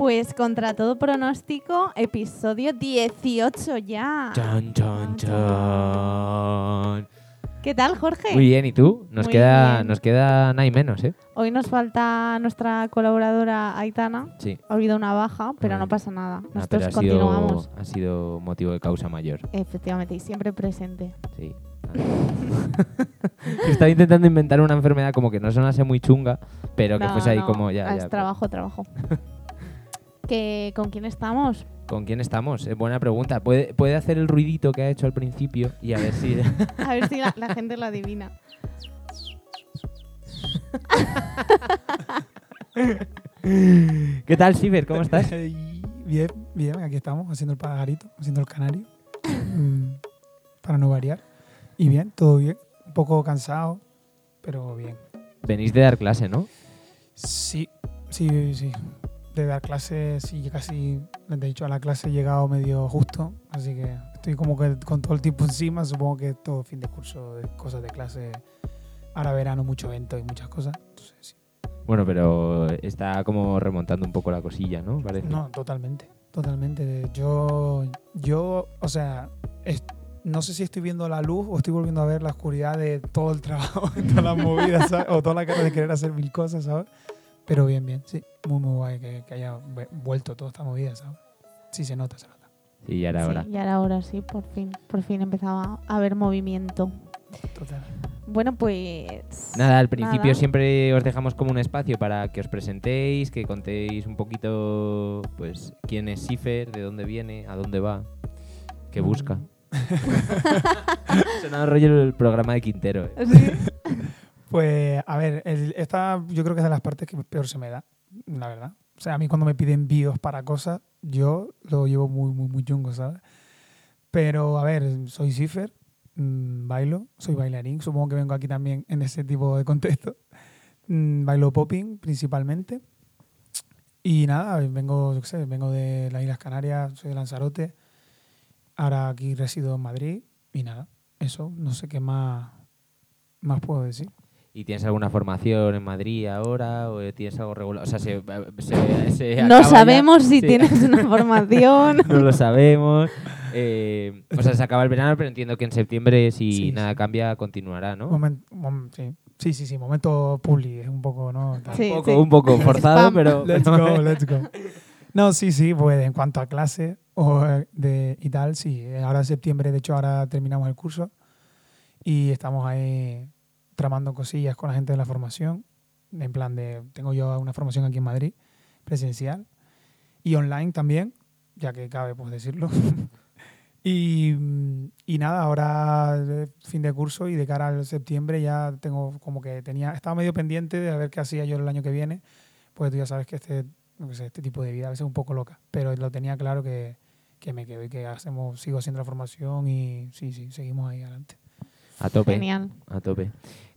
Pues contra todo pronóstico, episodio 18 ya. Chan, chan, chan. ¿Qué tal, Jorge? Muy bien, ¿y tú? Nos Muy queda, bien. nos queda nada y menos, ¿eh? Hoy nos falta nuestra colaboradora Aitana. Sí. Ha habido una baja, pero no pasa nada. Ah, Nosotros ha continuamos. sido, ha sido motivo de causa mayor. Efectivamente, y siempre presente. Sí. Estaba intentando inventar una enfermedad como que no sonase muy chunga, pero que fuese ahí no, como ya. Es ya, trabajo, trabajo. ¿Que, ¿Con quién estamos? ¿Con quién estamos? Es buena pregunta. ¿Puede, puede hacer el ruidito que ha hecho al principio y a ver si. A ver si la, la gente lo adivina. ¿Qué tal, Siber? ¿Cómo estás? Bien, bien, aquí estamos haciendo el pajarito, haciendo el canario, mm, para no variar. Y bien, todo bien, un poco cansado, pero bien. Venís de dar clase, ¿no? Sí, sí, sí. De dar clases, sí, casi, de hecho, a la clase he llegado medio justo, así que estoy como que con todo el tiempo encima, supongo que todo fin de curso, de cosas de clase, ahora verano, mucho evento y muchas cosas. Entonces, sí. Bueno, pero está como remontando un poco la cosilla, ¿no? Parece. No, totalmente, totalmente. Yo, yo, o sea, es- no sé si estoy viendo la luz o estoy volviendo a ver la oscuridad de todo el trabajo, de todas las movidas, ¿sabes? O toda la cara de querer hacer mil cosas, ¿sabes? Pero bien, bien, sí. Muy, muy guay que, que haya vu- vuelto toda esta movida, ¿sabes? Sí, se nota, se nota. Sí, ya era hora. Sí, y ahora, ahora sí, por fin. Por fin empezaba a haber movimiento. Total. Bueno, pues... Nada, al principio Nada. siempre os dejamos como un espacio para que os presentéis, que contéis un poquito, pues, quién es Cifer, de dónde viene, a dónde va, qué busca. Mm. Sonaba rollo el programa de Quintero. ¿eh? Sí. Pues, a ver, el- esta yo creo que es de las partes que peor se me da, la verdad. O sea, a mí cuando me piden envíos para cosas, yo lo llevo muy, muy, muy chungo, ¿sabes? Pero, a ver, soy Cifer, mm, bailo, soy bailarín, supongo que vengo aquí también en ese tipo de contexto. Mm, bailo popping principalmente. Y nada, vengo, yo qué sé, vengo de las Islas Canarias, soy de Lanzarote. Ahora aquí resido en Madrid y nada, eso, no sé qué más, más puedo decir. ¿Y tienes alguna formación en Madrid ahora o tienes algo regular? O sea, se, se- se No ya- sabemos si Sí. tienes una formación. no lo sabemos. Eh, o sea, se acaba el verano, pero entiendo que en septiembre, si Sí, nada sí. cambia, continuará, ¿no? Momen- mom- sí. sí, sí, sí, momento publi, es un poco, ¿no? Un poco, sí. un poco forzado, pero... Let's go, let's go. No, sí, sí, pues en cuanto a clase o eh, de, y tal, sí. Ahora en septiembre, de hecho, ahora terminamos el curso y estamos ahí tramando cosillas con la gente de la formación. En plan de, tengo yo una formación aquí en Madrid, presencial, y online también, ya que cabe pues decirlo. y, y nada, ahora fin de curso y de cara al septiembre ya tengo como que tenía, estaba medio pendiente de a ver qué hacía yo el año que viene, pues tú ya sabes que este, sé, este tipo de vida a veces es un poco loca, pero lo tenía claro que, que me quedo y que hacemos, sigo haciendo la formación y sí, sí, seguimos ahí adelante. A tope. Genial. A tope.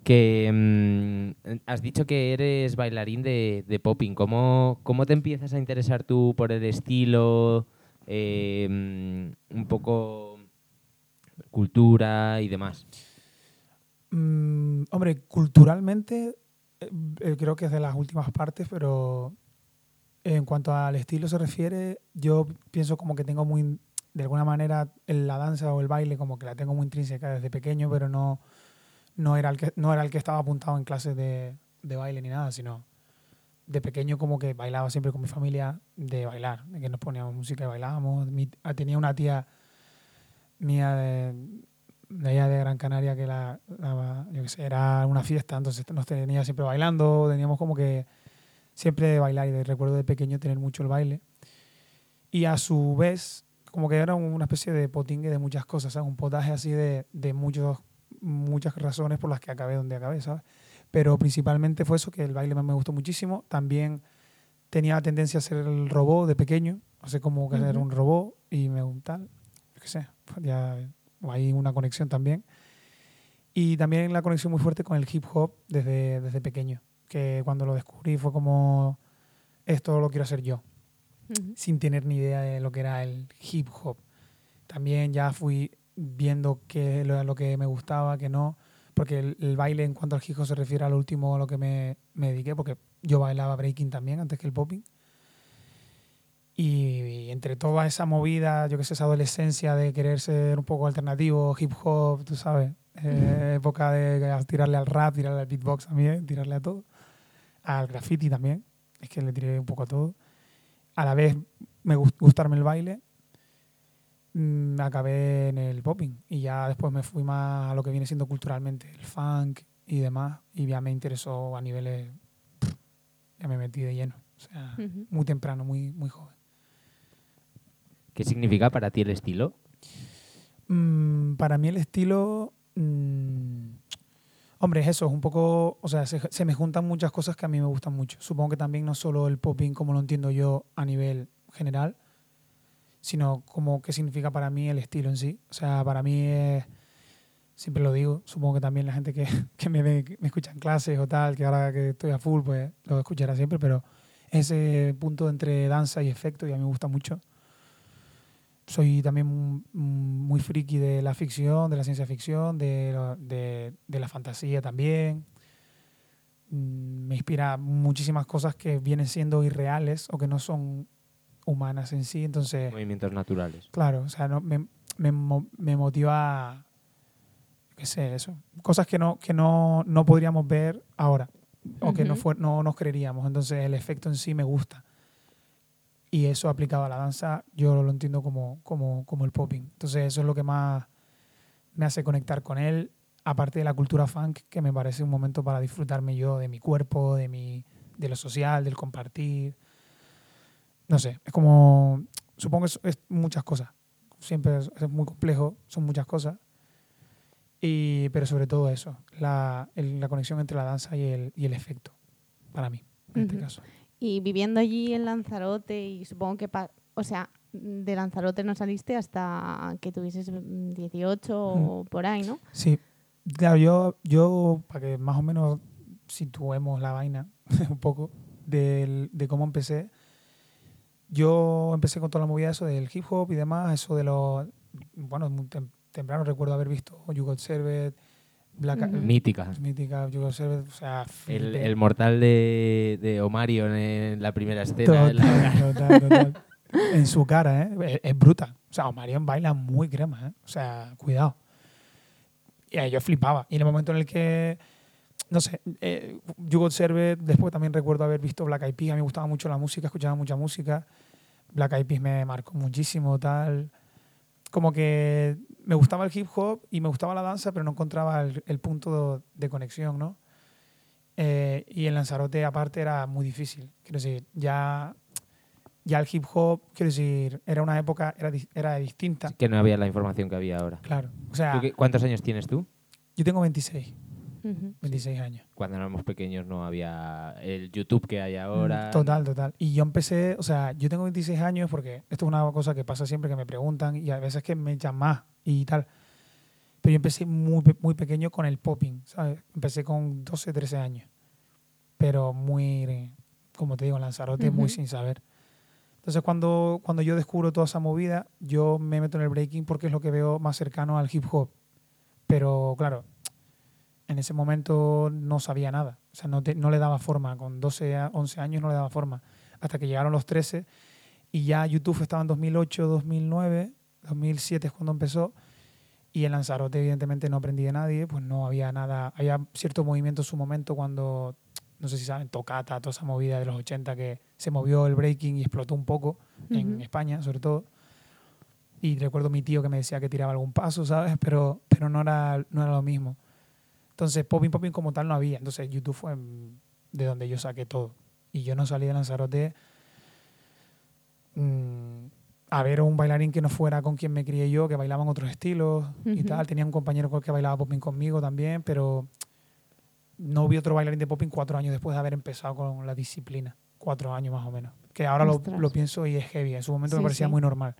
Que mm, has dicho que eres bailarín de, de popping. ¿Cómo, ¿Cómo te empiezas a interesar tú por el estilo, eh, mm, un poco cultura y demás? Mm, hombre, culturalmente eh, eh, creo que es de las últimas partes, pero en cuanto al estilo se refiere, yo pienso como que tengo muy, de alguna manera, la danza o el baile como que la tengo muy intrínseca desde pequeño, pero no, no, era, el que, no era el que estaba apuntado en clases de, de baile ni nada, sino de pequeño como que bailaba siempre con mi familia de bailar, de que nos poníamos música y bailábamos. Mi- ah, tenía una tía mía de, de allá de Gran Canaria que la, la- yo qué sé, era una fiesta, entonces nos tenía siempre bailando, teníamos como que siempre de bailar y de, recuerdo de pequeño tener mucho el baile. Y a su vez, como que era una especie de potingue de muchas cosas, un potaje así de, de muchos, muchas razones por las que acabé donde acabé, ¿sabes? Pero principalmente fue eso, que el baile me gustó muchísimo. También tenía la tendencia a hacer el robot de pequeño, no sé cómo que Ujú. un robot y me gusta, yo qué sé, ya hay una conexión también. Y también la conexión muy fuerte con el hip hop desde, desde pequeño, que cuando lo descubrí fue como, esto lo quiero hacer yo, sin tener ni idea de lo que era el hip hop. También ya fui viendo qué era lo que me gustaba, que no, porque el, el baile en cuanto al hip hop se refiere al último a lo que me, me dediqué, porque yo bailaba breaking también antes que el popping. Y, entre toda esa movida, yo que sé, esa adolescencia de querer ser un poco alternativo, hip hop, tú sabes, eh, época de tirarle al rap, tirarle al beatbox también, tirarle a todo, al graffiti también, es que le tiré un poco a todo. A la vez me gustarme el baile, mm, acabé en el popping y ya después me fui más a lo que viene siendo culturalmente, el funk y demás, y ya me interesó a niveles, ya me metí de lleno, o sea, muy temprano, muy, muy joven. ¿Qué significa para ti el estilo? Mm, para mí el estilo, mm, hombre, es eso, es un poco, o sea, se, me juntan muchas cosas que a mí me gustan mucho. Supongo que también no solo el popping como lo entiendo yo a nivel general, sino como qué significa para mí el estilo en sí. O sea, para mí es, siempre lo digo, supongo que también la gente que, que me me escucha en clases o tal, que ahora que estoy a full, pues lo escuchará siempre, pero ese punto entre danza y efecto y a mí me gusta mucho soy también muy friki de la ficción, de la ciencia ficción, de, de, la fantasía también. Mm, me inspira muchísimas cosas que vienen siendo irreales o que no son humanas en sí. Entonces, Movimientos naturales. Claro, o sea, no, me, me, me motiva, qué sé, eso. Cosas que no, que no, no podríamos ver ahora o que no, no nos creeríamos. Entonces, el efecto en sí me gusta. Y eso aplicado a la danza, yo lo entiendo como, como, como el popping. Entonces eso es lo que más me hace conectar con él, aparte de la cultura funk, que me parece un momento para disfrutarme yo de mi cuerpo, de, mi, de lo social, del compartir. No sé, es como, supongo que es, muchas cosas. Siempre es, muy complejo, son muchas cosas. Y, pero sobre todo eso, la, la conexión entre la danza y el, y el efecto, para mí, en este caso. Y viviendo allí en Lanzarote, y supongo que, o sea, de Lanzarote no saliste hasta que tuvieses 18 o por ahí, ¿no? Sí. Claro, yo, yo, para que más o menos situemos la vaina un poco de, de cómo empecé, yo empecé con toda la movida eso del hip hop y demás, eso de los, bueno, temprano recuerdo haber visto You Got Served, Black, Mítica. Mítica, yo o sea, el, el, mortal de, de Omarion en la primera escena. en su cara, ¿eh? Es, bruta. O sea, Omarion baila muy crema, ¿eh? O sea, cuidado. Y yo flipaba. Y en el momento en el que, no sé, eh, You después también recuerdo haber visto Black Eyed Peas. A mí me gustaba mucho la música, escuchaba mucha música. Black Eyed Peas me marcó muchísimo, tal. Como que me gustaba el hip hop y me gustaba la danza, pero no encontraba el, punto de, conexión, ¿no? Eh, y en Lanzarote, aparte, era muy difícil. Quiero decir, ya, ya el hip hop, quiero decir, era una época, era, era distinta. que no había la información que había ahora. Claro. O sea, ¿Cuántos años tienes tú? Yo tengo 26. 26 años. Cuando éramos pequeños no había el YouTube que hay ahora. Mm, total, total. Y yo empecé, o sea, yo tengo 26 años porque esto es una cosa que pasa siempre que me preguntan y a veces que me echan más y tal. Pero yo empecé muy, muy pequeño con el popping, ¿sabes? Empecé con 12, 13 años. Pero muy, como te digo, Lanzarote, muy sin saber. Entonces, cuando, cuando yo descubro toda esa movida, yo me meto en el breaking porque es lo que veo más cercano al hip hop. Pero, claro, en ese momento no sabía nada. O sea, no, no le daba forma. Con 12, 11 años no le daba forma. Hasta que llegaron los 13 y ya YouTube estaba en 2008, 2009, 2007 es cuando empezó. Y en Lanzarote, evidentemente, no aprendí de nadie. Pues no había nada. Había cierto movimiento en su momento cuando, no sé si saben, Tocata, toda esa movida de los 80 que se movió el breaking y explotó un poco en España, sobre todo. Y recuerdo mi tío que me decía que tiraba algún paso, ¿sabes? Pero, pero no, era, no era lo mismo. Entonces, popping, popping como tal no había. Entonces, YouTube fue de donde yo saqué todo. Y yo no salí de Lanzarote mm, a ver un bailarín que no fuera con quien me crié yo, que bailaban otros estilos y tal. Tenía un compañero que bailaba popping conmigo también, pero no vi otro bailarín de popping cuatro años después de haber empezado con la disciplina. Cuatro años más o menos. Que ahora lo, lo, pienso y es heavy. En su momento me parecía muy normal.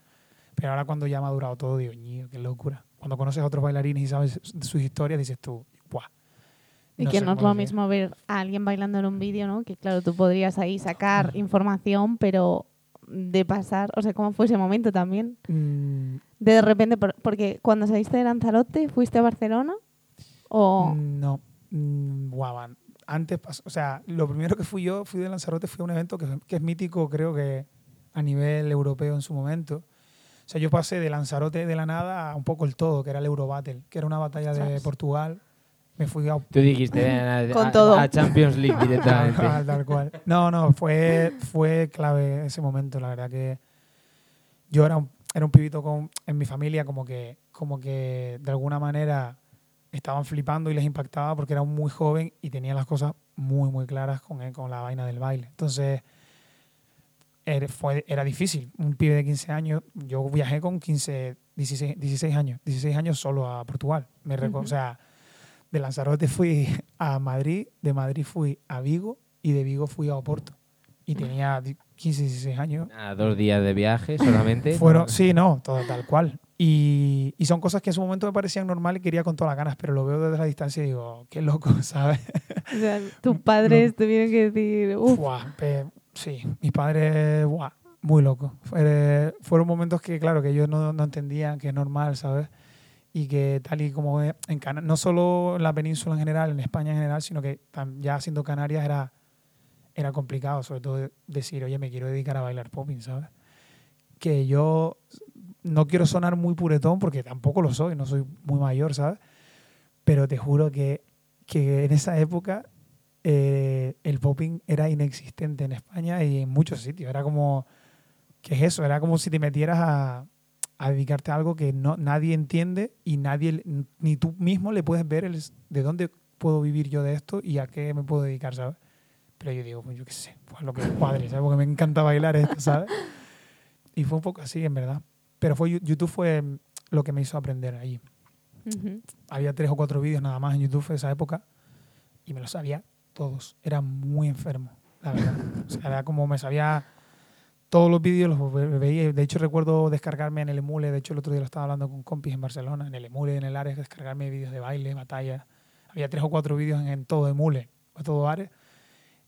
Pero ahora cuando ya ha madurado todo, digo, qué locura. Cuando conoces a otros bailarines y sabes sus historias, dices tú, y que no es lo mismo ver a alguien bailando en un vídeo, ¿no? Que claro, tú podrías ahí sacar información, pero de pasar, o sea, ¿cómo fue ese momento también? Mm. De repente, porque cuando saliste de Lanzarote, ¿fuiste a Barcelona? ¿O? Mm, no, mm, guau, antes, o sea, lo primero que fui yo, fui de Lanzarote, fue un evento que, que, es mítico, creo que a nivel europeo en su momento. O sea, yo pasé de Lanzarote de la nada a un poco el todo, que era el Eurobattle, que era una batalla de Portugal. Me fui a... Tú dijiste a, Champions League directamente. tal cual. No, no, fue, fue clave ese momento, la verdad que yo era un, era un pibito con, en mi familia como que, como que de alguna manera estaban flipando y les impactaba porque era muy joven y tenía las cosas muy, muy claras con, con la vaina del baile. Entonces, era, fue, era difícil. Un pibe de 15 años, yo viajé con 15, 16, 16 años, 16 años solo a Portugal. Me O sea, de Lanzarote fui a Madrid, de Madrid fui a Vigo y de Vigo fui a Oporto. Y tenía 15, 16 años. A dos días de viaje solamente. Fueron, sí, no, todo tal cual. Y, y, son cosas que en su momento me parecían normal y quería con todas las ganas, pero lo veo desde la distancia y digo, qué loco, ¿sabes? O sea, tus padres tuvieron que decir, uff. Sí, mis padres, muy locos. fueron momentos que, claro, que ellos no, no, entendían que es normal, ¿sabes? Y que tal y como en Can no solo en la península en general, en España en general, sino que ya siendo Canarias era, era complicado, sobre todo decir, oye, me quiero dedicar a bailar popping, ¿sabes? Que yo no quiero sonar muy puretón porque tampoco lo soy, no soy muy mayor, ¿sabes? Pero te juro que, que en esa época eh, el popping era inexistente en España y en muchos sitios. Era como, ¿qué es eso? Era como si te metieras a, a dedicarte a algo que no, nadie entiende y nadie, ni tú mismo le puedes ver el, de dónde puedo vivir yo de esto y a qué me puedo dedicar, ¿sabes? Pero yo digo, pues yo qué sé, pues lo que es padre, ¿sabes? Porque me encanta bailar esto, ¿sabes? Y fue un poco así, en verdad. Pero fue, YouTube fue lo que me hizo aprender ahí. Había tres o cuatro vídeos nada más en YouTube en esa época y me lo sabía todos. Era muy enfermo, la verdad. O sea, era como me sabía todos los vídeos, los veía. De hecho, recuerdo descargarme en el emule. De hecho, el otro día lo estaba hablando con compis en Barcelona, en el emule, en el Ares, descargarme vídeos de baile, batalla. Había tres o cuatro vídeos en, todo emule, en todo Ares.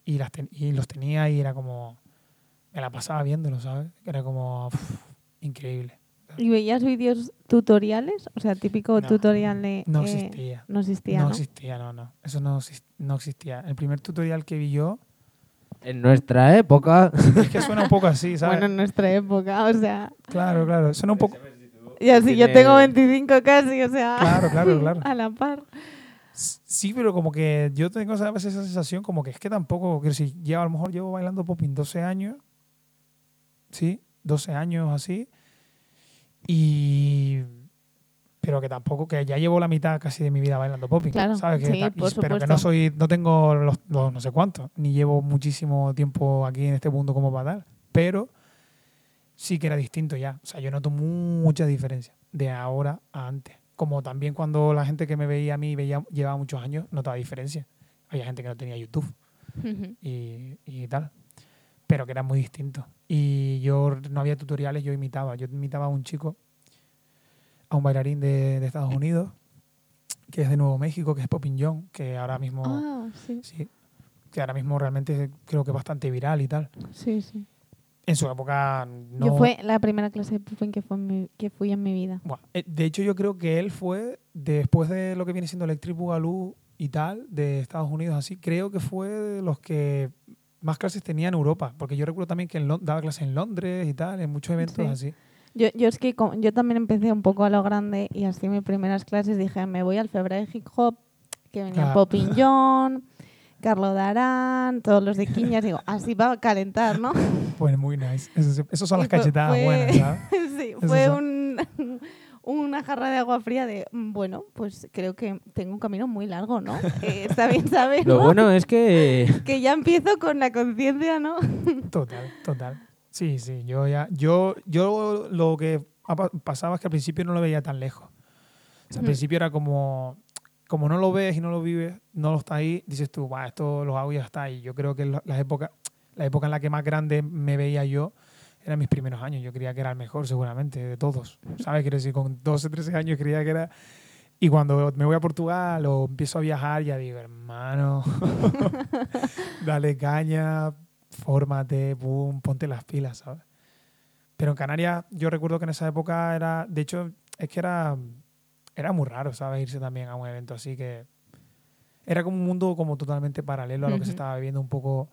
Y, las y los tenía y era como. Me la pasaba viéndolo, ¿sabes? Era como. increíble. ¿Y veías vídeos tutoriales? O sea, típico tutorial de... No eh, existía. no existía, ¿no? existía, no, no. Eso no, no existía. El primer tutorial que vi yo... En nuestra época... Es que suena un poco así, ¿sabes? Bueno, en nuestra época, o sea... Claro, claro. Suena un poco... Y así, yo tengo 25 casi, o sea... Claro, claro, claro. A la par. Sí, pero como que yo tengo a veces esa sensación como que es que tampoco, que si llevo, a lo mejor llevo bailando popping 12 años, ¿sí? 12 años así, y pero que tampoco, que ya llevo la mitad casi de mi vida bailando popping, ¿sabes? Que pero que no soy, no tengo los, no sé cuántos, ni llevo muchísimo tiempo aquí en este mundo como para dar, pero sí que era distinto ya, o sea, yo noto mucha diferencia de ahora a antes, como también cuando la gente que me veía a mí veía, llevaba muchos años, notaba diferencia, había gente que no tenía YouTube y, y tal, pero que era muy distinto. Y yo no había tutoriales, yo imitaba. Yo imitaba a un chico, a un bailarín de, de Estados Unidos, que es de Nuevo México, que es Popin John, que ahora mismo. Ah, sí. sí. Que ahora mismo realmente creo que es bastante viral y tal. Sí, sí. En su época no. Yo fue la primera clase de popping que, fue que fui en mi vida. Eh, de hecho, yo creo que él fue, después de lo que viene siendo Electric Boogaloo y tal, de Estados Unidos, así, creo que fue de los que más clases tenía en Europa, porque yo recuerdo también que daba clases en Londres y tal, en muchos eventos así. Yo, yo es que yo también empecé un poco a lo grande y así mis primeras clases dije, me voy al Febre de Hip Hop, que venía Popping John, Carlos Darán, todos los de Quiñas, digo, así va a calentar, ¿no? Pues muy nice. Esas son las cachetadas buenas, ¿sabes? sí, fue un una jarra de agua fría de, mm, bueno, pues creo que tengo un camino muy largo, ¿no? Eh, está bien saber. Lo bueno es que... que ya empiezo con la conciencia, ¿no? total, total. Sí, sí, yo ya, yo, yo lo que pasaba es que al principio no lo veía tan lejos. al principio era como, como no lo ves y no lo vives, no lo está ahí, dices tú, va, esto lo hago y ya está. Y yo creo que la época, la época en la que más grande me veía yo eran mis primeros años. Yo creía que era el mejor, seguramente, de todos. ¿Sabes? Quiero decir, con 12, 13 años creía que era. Y cuando me voy a Portugal o empiezo a viajar, ya digo, hermano, dale caña, fórmate, boom, ponte las pilas, ¿sabes? Pero en Canarias, yo recuerdo que en esa época era. De hecho, es que era. Era muy raro, ¿sabes? Irse también a un evento así que. Era como un mundo como totalmente paralelo a lo que se estaba viviendo un poco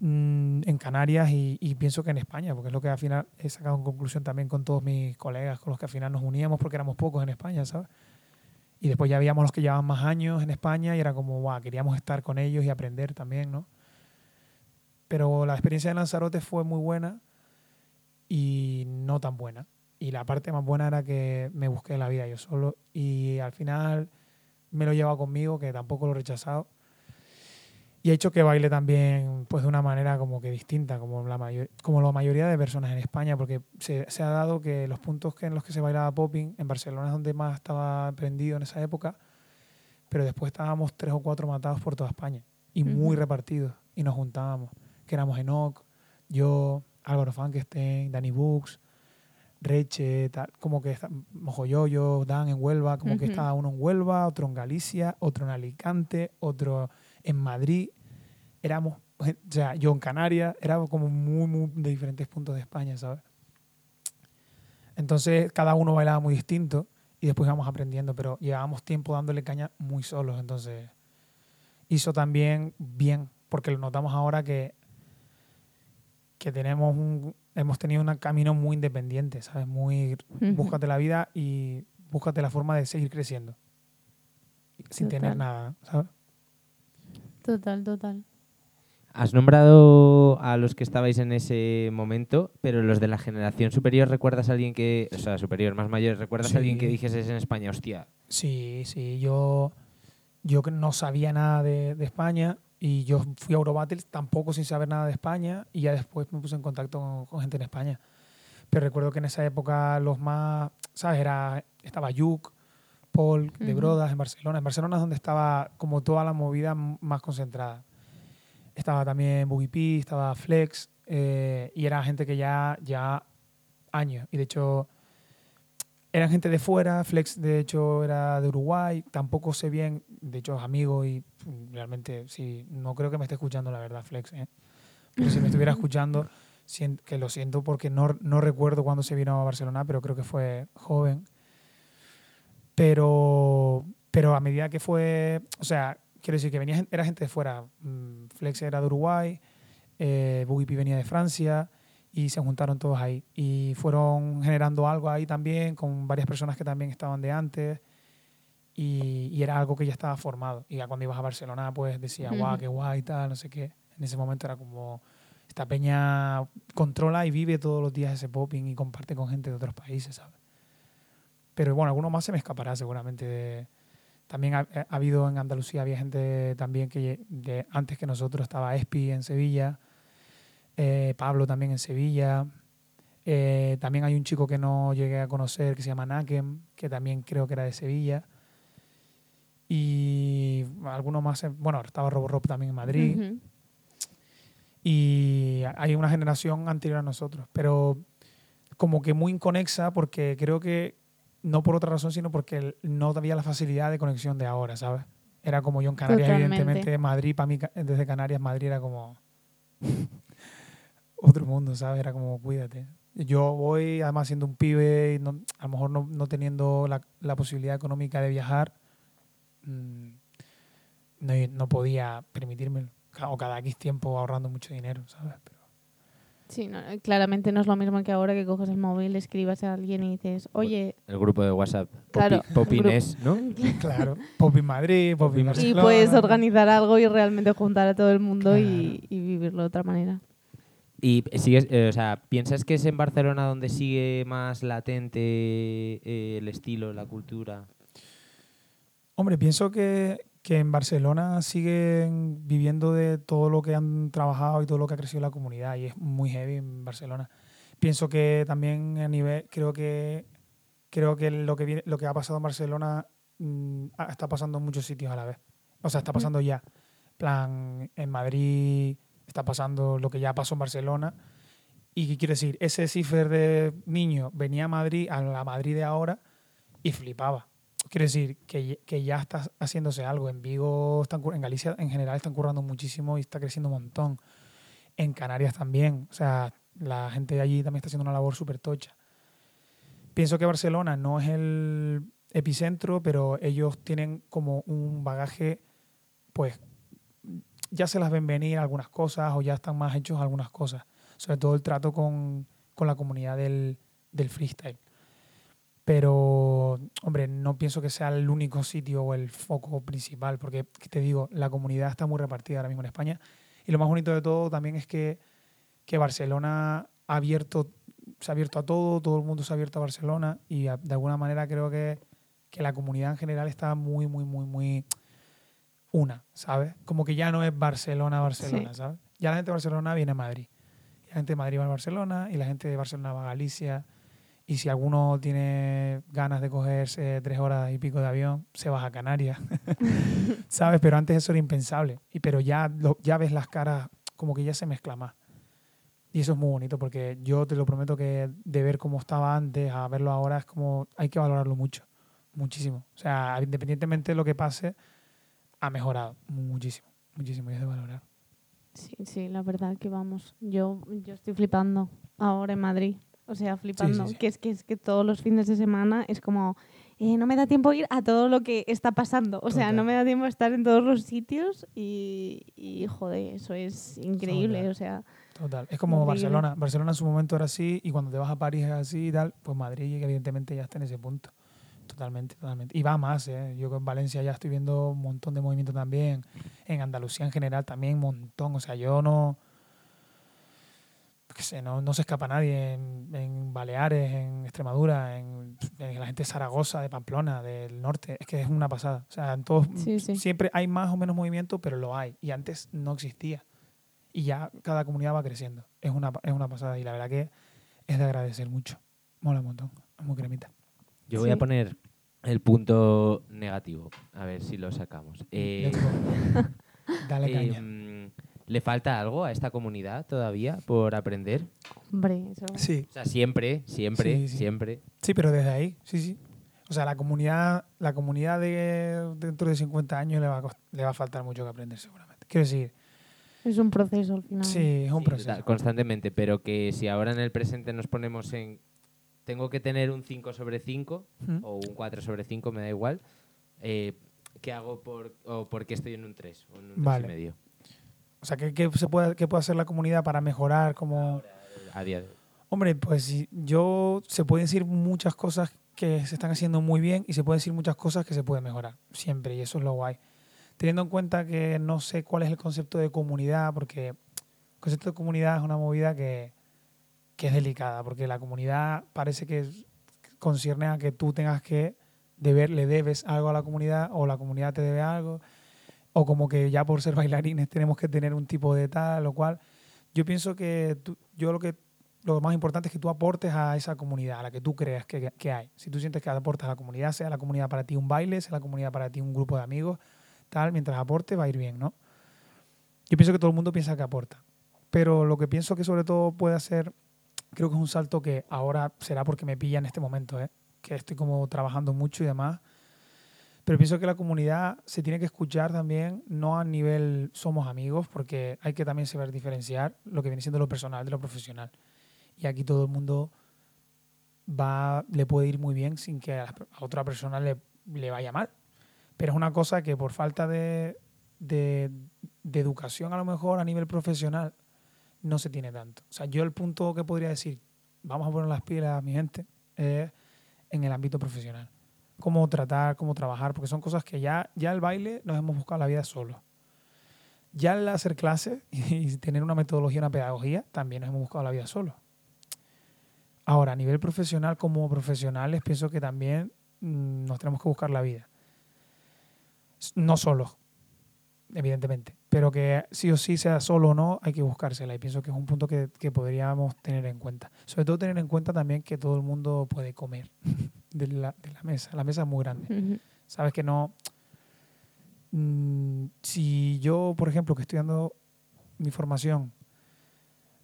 mm, en Canarias y, y, pienso que en España, porque es lo que al final he sacado en conclusión también con todos mis colegas, con los que al final nos uníamos porque éramos pocos en España, ¿sabes? Y después ya habíamos los que llevaban más años en España y era como, wow, queríamos estar con ellos y aprender también, ¿no? Pero la experiencia de Lanzarote fue muy buena y no tan buena. Y la parte más buena era que me busqué la vida yo solo y al final me lo he llevado conmigo, que tampoco lo he rechazado. Y he hecho que baile también pues de una manera como que distinta, como la, mayor, como la mayoría de personas en España, porque se, se, ha dado que los puntos que en los que se bailaba popping, en Barcelona es donde más estaba prendido en esa época, pero después estábamos tres o cuatro matados por toda España y muy repartidos y nos juntábamos, que éramos Enoch, yo, Álvaro Frankenstein, Danny Books, Reche, tal, como que Mojoyoyo, Dan en Huelva, como que estaba uno en Huelva, otro en Galicia, otro en Alicante, otro en Madrid. Éramos, o sea, yo en Canarias, éramos como muy, muy de diferentes puntos de España, ¿sabes? Entonces, cada uno bailaba muy distinto y después íbamos aprendiendo, pero llevábamos tiempo dándole caña muy solos, entonces hizo también bien, porque lo notamos ahora que, que tenemos un, hemos tenido un camino muy independiente, ¿sabes? Muy, búscate la vida y búscate la forma de seguir creciendo. Sin tener nada, ¿sabes? Total, total. Has nombrado a los que estabais en ese momento, pero los de la generación superior, ¿recuerdas a alguien que, o sea, superior, más mayor, ¿recuerdas a alguien que dijese en España, hostia? Sí, sí, yo, yo no sabía nada de, de España, y yo fui a Eurobattle tampoco sin saber nada de España y ya después me puse en contacto con, gente en España. Pero recuerdo que en esa época los más, ¿sabes? Era, estaba Yuk, Paul, de Brodas en Barcelona. En Barcelona es donde estaba como toda la movida más concentrada. Estaba también Boogie P, estaba Flex eh, y era gente que ya, ya años. Y de hecho eran gente de fuera, Flex de hecho era de Uruguay, tampoco sé bien, de hecho es amigo y realmente sí, no creo que me esté escuchando la verdad Flex, ¿eh? pero si me estuviera escuchando, que lo siento porque no, no recuerdo cuándo se vino a Barcelona, pero creo que fue joven. Pero, pero a medida que fue, o sea, quiero decir que venía, era gente de fuera, mm, Flex era de Uruguay, eh, Boogie venía de Francia, y se juntaron todos ahí. Y fueron generando algo ahí también con varias personas que también estaban de antes. Y, y era algo que ya estaba formado. Y ya cuando ibas a Barcelona, pues decía, guau, qué guay, tal, no sé qué. En ese momento era como, esta peña controla y vive todos los días ese popping y comparte con gente de otros países, ¿sabes? Pero bueno, alguno más se me escapará seguramente. también ha, ha, habido en Andalucía, había gente también que de, antes que nosotros estaba Espi en Sevilla, eh, Pablo también en Sevilla. Eh, también hay un chico que no llegué a conocer que se llama Nakem, que también creo que era de Sevilla. Y algunos más, bueno, estaba Roborob también en Madrid. Y hay una generación anterior a nosotros, pero como que muy inconexa porque creo que no por otra razón, sino porque no había la facilidad de conexión de ahora, ¿sabes? Era como yo en Canarias, evidentemente, Madrid, para mí, desde Canarias, Madrid era como otro mundo, ¿sabes? Era como, cuídate. Yo voy, además siendo un pibe, y a lo mejor no, no teniendo la, la, posibilidad económica de viajar, mmm, no, no, podía permitírmelo. O cada X tiempo ahorrando mucho dinero, ¿sabes? Pero, Sí, no, claramente no es lo mismo que ahora que coges el móvil, escribas a alguien y dices, oye... El grupo de WhatsApp, claro, Popines, ¿no? claro, Popin Madrid, Popin Barcelona. Y puedes organizar algo y realmente juntar a todo el mundo claro. y, y vivirlo de otra manera. ¿Y sigues, eh, o sea, piensas que es en Barcelona donde sigue más latente eh, el estilo, la cultura? Hombre, pienso que, que, en Barcelona siguen viviendo de todo lo que han trabajado y todo lo que ha crecido la comunidad y es muy heavy en Barcelona. Pienso que también a nivel, creo que creo que lo que viene, lo que ha pasado en Barcelona mmm, está pasando en muchos sitios a la vez. O sea, está pasando ya. plan, en Madrid, está pasando lo que ya pasó en Barcelona. ¿Y qué quiere decir? Ese cifer de niño venía a Madrid, a la Madrid de ahora, y flipaba. Quiere decir que, que ya está haciéndose algo. En Vigo, están, en Galicia en general están currando muchísimo y está creciendo un montón. En Canarias también. O sea, la gente de allí también está haciendo una labor súper tocha. Pienso que Barcelona no es el epicentro, pero ellos tienen como un bagaje, pues, ya se las ven venir algunas cosas o ya están más hechos algunas cosas. Sobre todo el trato con, con la comunidad del, del freestyle. Pero, hombre, no pienso que sea el único sitio o el foco principal, porque te digo, la comunidad está muy repartida ahora mismo en España. Y lo más bonito de todo también es que, que Barcelona ha abierto, se ha abierto a todo, todo el mundo se ha abierto a Barcelona y de alguna manera creo que, que la comunidad en general está muy, muy, muy, muy una, ¿sabes? Como que ya no es Barcelona, Barcelona, ¿sabes? Ya la gente de Barcelona viene a Madrid. la gente de Madrid va a Barcelona y la gente de Barcelona va a Galicia y si alguno tiene ganas de cogerse tres horas y pico de avión, se baja a Canarias. ¿Sabes? Pero antes eso era impensable. Y, pero ya, ya ves las caras como que ya se mezcla más. Y eso es muy bonito porque yo te lo prometo que de ver cómo estaba antes a verlo ahora es como hay que valorarlo mucho. Muchísimo. O sea, independientemente de lo que pase, ha mejorado muchísimo. Muchísimo y es de valorar. Sí, sí, la verdad que vamos. Yo, yo estoy flipando ahora en Madrid. O sea, flipando. Que, es, que es que todos los fines de semana es como, eh, no me da tiempo ir a todo lo que está pasando. O sea, no me da tiempo estar en todos los sitios y, y joder, eso es increíble. Total. O sea, Total. Es como Barcelona. Barcelona en su momento era así y cuando te vas a París es así y tal, pues Madrid evidentemente ya está en ese punto. Totalmente, totalmente. Y va más, ¿eh? Yo con Valencia ya estoy viendo un montón de movimiento también. En Andalucía en general también un montón. O sea, yo no no, no se escapa nadie en, Baleares, en Extremadura, en, la gente de Zaragoza, de Pamplona, del norte. Es que es una pasada. O sea, en todos, siempre hay más o menos movimiento, pero lo hay. Y antes no existía. Y ya cada comunidad va creciendo. Es una, es una pasada. Y la verdad que es de agradecer mucho. Mola un montón. Es muy cremita. Yo voy a poner el punto negativo. A ver si lo sacamos. Eh, Dale caña. ¿Le falta algo a esta comunidad todavía por aprender? Hombre, eso. Sí. O sea, siempre, siempre, siempre. Sí, pero desde ahí, sí, sí. O sea, la comunidad, la comunidad de dentro de 50 años le va, a, le va a faltar mucho que aprender seguramente. Quiero decir... Es un proceso al final. Sí, es un proceso. constantemente, pero que si ahora en el presente nos ponemos en... Tengo que tener un 5 sobre 5 o un 4 sobre 5, me da igual. Eh, ¿Qué hago por, o por qué estoy en un 3 o en un 3 y medio? O sea, ¿qué, se puede, qué puede hacer la comunidad para mejorar como... A día de Hombre, pues yo se pueden decir muchas cosas que se están haciendo muy bien y se pueden decir muchas cosas que se pueden mejorar, siempre, y eso es lo guay. Teniendo en cuenta que no sé cuál es el concepto de comunidad, porque el concepto de comunidad es una movida que, que es delicada, porque la comunidad parece que concierne a que tú tengas que deber, le debes algo a la comunidad o la comunidad te debe algo o como que ya por ser bailarines tenemos que tener un tipo de tal, lo cual yo pienso que yo lo que lo más importante es que tú aportes a esa comunidad, a la que tú creas que, que, hay. Si tú sientes que aportas a la comunidad, sea la comunidad para ti un baile, sea la comunidad para ti un grupo de amigos, tal, mientras aporte va a ir bien, ¿no? Yo pienso que todo el mundo piensa que aporta. Pero lo que pienso que sobre todo puede hacer, creo que es un salto que ahora será porque me pilla en este momento, ¿eh? que estoy como trabajando mucho y demás, pero pienso que la comunidad se tiene que escuchar también, no a nivel somos amigos, porque hay que también saber diferenciar lo que viene siendo lo personal de lo profesional. Y aquí todo el mundo va, le puede ir muy bien sin que a, otra persona le, le, vaya mal. Pero es una cosa que por falta de, de, de educación a lo mejor a nivel profesional no se tiene tanto. O sea, yo el punto que podría decir, vamos a poner las pilas mi gente, es en el ámbito profesional cómo tratar, cómo trabajar, porque son cosas que ya, ya el baile nos hemos buscado la vida solo. Ya el hacer clases y tener una metodología, una pedagogía, también nos hemos buscado la vida solo. Ahora, a nivel profesional, como profesionales, pienso que también mm, nos tenemos que buscar la vida. No solo, evidentemente, pero que sí o sí sea solo o no, hay que buscársela. Y pienso que es un punto que, que podríamos tener en cuenta. Sobre todo tener en cuenta también que todo el mundo puede comer. de la, de la mesa. La mesa es muy grande. Sabes que no... Mm, si yo, por ejemplo, que estoy dando mi formación,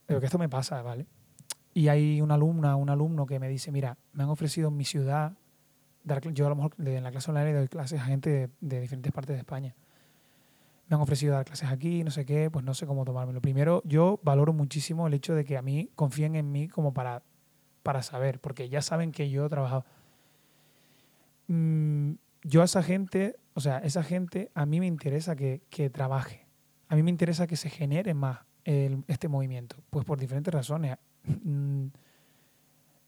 pero que esto me pasa, ¿vale? Y hay una alumna, un alumno que me dice, mira, me han ofrecido en mi ciudad, dar, yo a lo mejor en la clase online doy clases a gente de, de diferentes partes de España. Me han ofrecido dar clases aquí, no sé qué, pues no sé cómo tomármelo. Primero, yo valoro muchísimo el hecho de que a mí confíen en mí como para, para saber, porque ya saben que yo he trabajado Mm, yo a esa gente, o sea, esa gente a mí me interesa que, que, trabaje. a mí me interesa que se genere más este movimiento, pues por diferentes razones. Mm,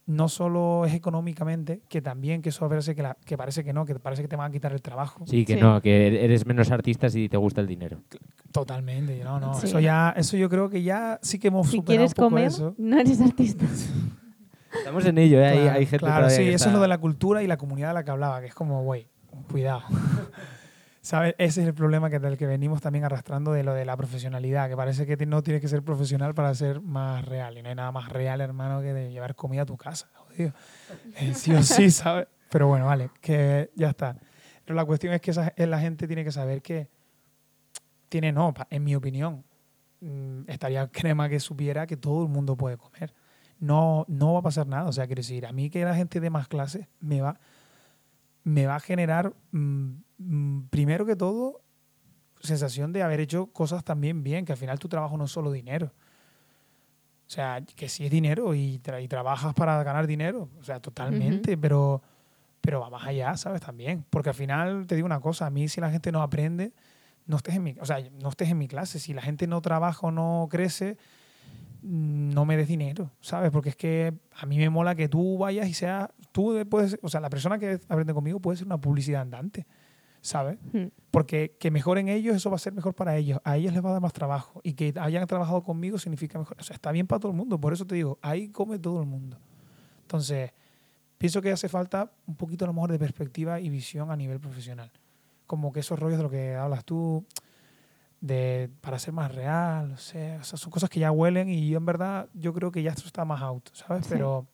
no solo es económicamente, que también que eso parece que, que parece que no, que parece que te van a quitar el trabajo. Sí, que no, que eres menos artista si te gusta el dinero. Totalmente, no, no. Eso ya, eso yo creo que ya sí que hemos si superado quieres comer, no eres artista. Estamos en ello, ¿eh? hay, hay, gente Claro, sí, eso es lo de la cultura y la comunidad de la que hablaba, que es como, güey, cuidado. ¿Sabes? Ese es el problema que, del que venimos también arrastrando de lo de la profesionalidad, que parece que no tienes que ser profesional para ser más real. Y no hay nada más real, hermano, que de llevar comida a tu casa. Jodido. Eh, sí o sí, ¿sabes? Pero bueno, vale, que ya está. Pero la cuestión es que esa, la gente tiene que saber que tiene, no, en mi opinión, mm, estaría crema que supiera que todo el mundo puede comer. No, no va a pasar nada. O sea, quiero decir, a mí que la gente de más clases me va, me va a generar... Mm, Mm, primero que todo, sensación de haber hecho cosas también bien, que al final tu trabajo no es solo dinero. O sea, que sí es dinero y, y trabajas para ganar dinero, o sea, totalmente, pero, pero va más allá, ¿sabes? También. Porque al final, te digo una cosa, a mí si la gente no aprende, no estés en mi, o sea, no estés en mi clase. Si la gente no trabaja o no crece, no me des dinero, ¿sabes? Porque es que a mí me mola que tú vayas y seas, tú puedes, o sea, la persona que aprende conmigo puede ser una publicidad andante. ¿sabes? Hmm. Porque que mejoren ellos, eso va a ser mejor para ellos. A ellos les va a dar más trabajo. Y que hayan trabajado conmigo significa mejor. O sea, está bien para todo el mundo. Por eso te digo, ahí come todo el mundo. Entonces, pienso que hace falta un poquito a lo mejor de perspectiva y visión a nivel profesional. Como que esos rollos de lo que hablas tú, de para ser más real, o sea, esas son cosas que ya huelen y yo en verdad, yo creo que ya esto está más out, ¿sabes? Pero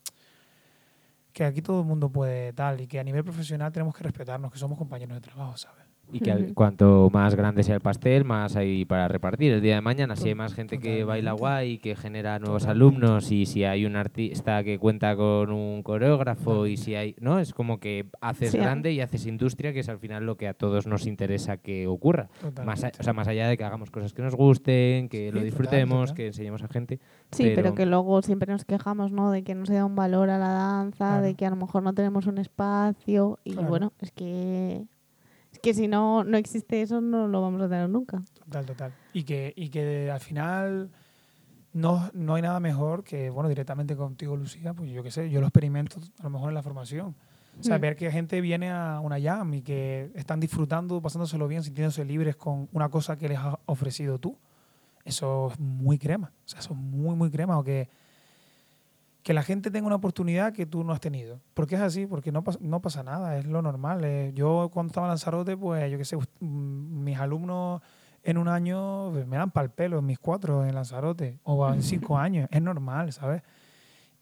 que aquí todo el mundo puede tal y que a nivel profesional tenemos que respetarnos, que somos compañeros de trabajo, ¿sabes? Y que cuanto más grande sea el pastel, más hay para repartir el día de mañana. Si hay más gente que baila guay, que genera nuevos alumnos, y si hay un artista que cuenta con un coreógrafo, y si hay. ¿No? Es como que haces grande y haces industria, que es al final lo que a todos nos interesa que ocurra. Más, o sea, más allá de que hagamos cosas que nos gusten, que lo disfrutemos, que enseñemos a gente. Sí, pero... que luego siempre nos quejamos, ¿no? De que no se da un valor a la danza, de que a lo mejor no tenemos un espacio, y bueno, es que que si no, no existe eso, no lo vamos a tener nunca. Total, total. Y que, y que al final no, no hay nada mejor que, bueno, directamente contigo, Lucía, pues yo qué sé, yo lo experimento a lo mejor en la formación. O sea, mm. ver que gente viene a una jam y que están disfrutando, pasándoselo bien, sintiéndose libres con una cosa que les has ofrecido tú. Eso es muy crema. O sea, eso es muy, muy crema. O que que la gente tenga una oportunidad que tú no has tenido. Porque es así, porque no, pasa, no pasa nada, es lo normal. Eh, yo cuando estaba en Lanzarote, pues yo qué sé, mm, mis alumnos en un año pues, me dan pal pelo, en mis cuatro en Lanzarote, o en cinco años, es normal, ¿sabes?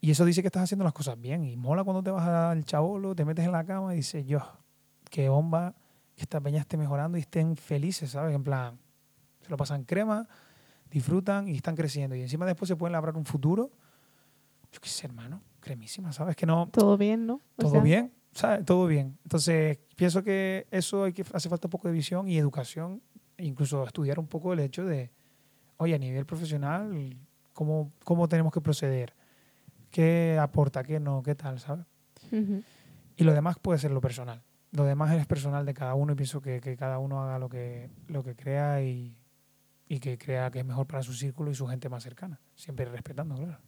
Y eso dice que estás haciendo las cosas bien. Y mola cuando te vas al chabolo, te metes en la cama y dices, yo, qué bomba que esta peña esté mejorando y estén felices, ¿sabes? En plan, se lo pasan crema, disfrutan y están creciendo. Y encima después se pueden labrar un futuro yo qué sé, hermano, cremísima, ¿sabes? Que no... Todo bien, ¿no? todo bien, ¿sabes? Todo bien. Entonces, pienso que eso hay que, hace falta un poco de visión y educación, incluso estudiar un poco el hecho de, oye, a nivel profesional, ¿cómo, cómo tenemos que proceder? ¿Qué aporta? ¿Qué no? ¿Qué tal? ¿Sabes? Y lo demás puede ser lo personal. Lo demás es personal de cada uno y pienso que, que cada uno haga lo que, lo que crea y, y que crea que es mejor para su círculo y su gente más cercana. Siempre respetando, claro.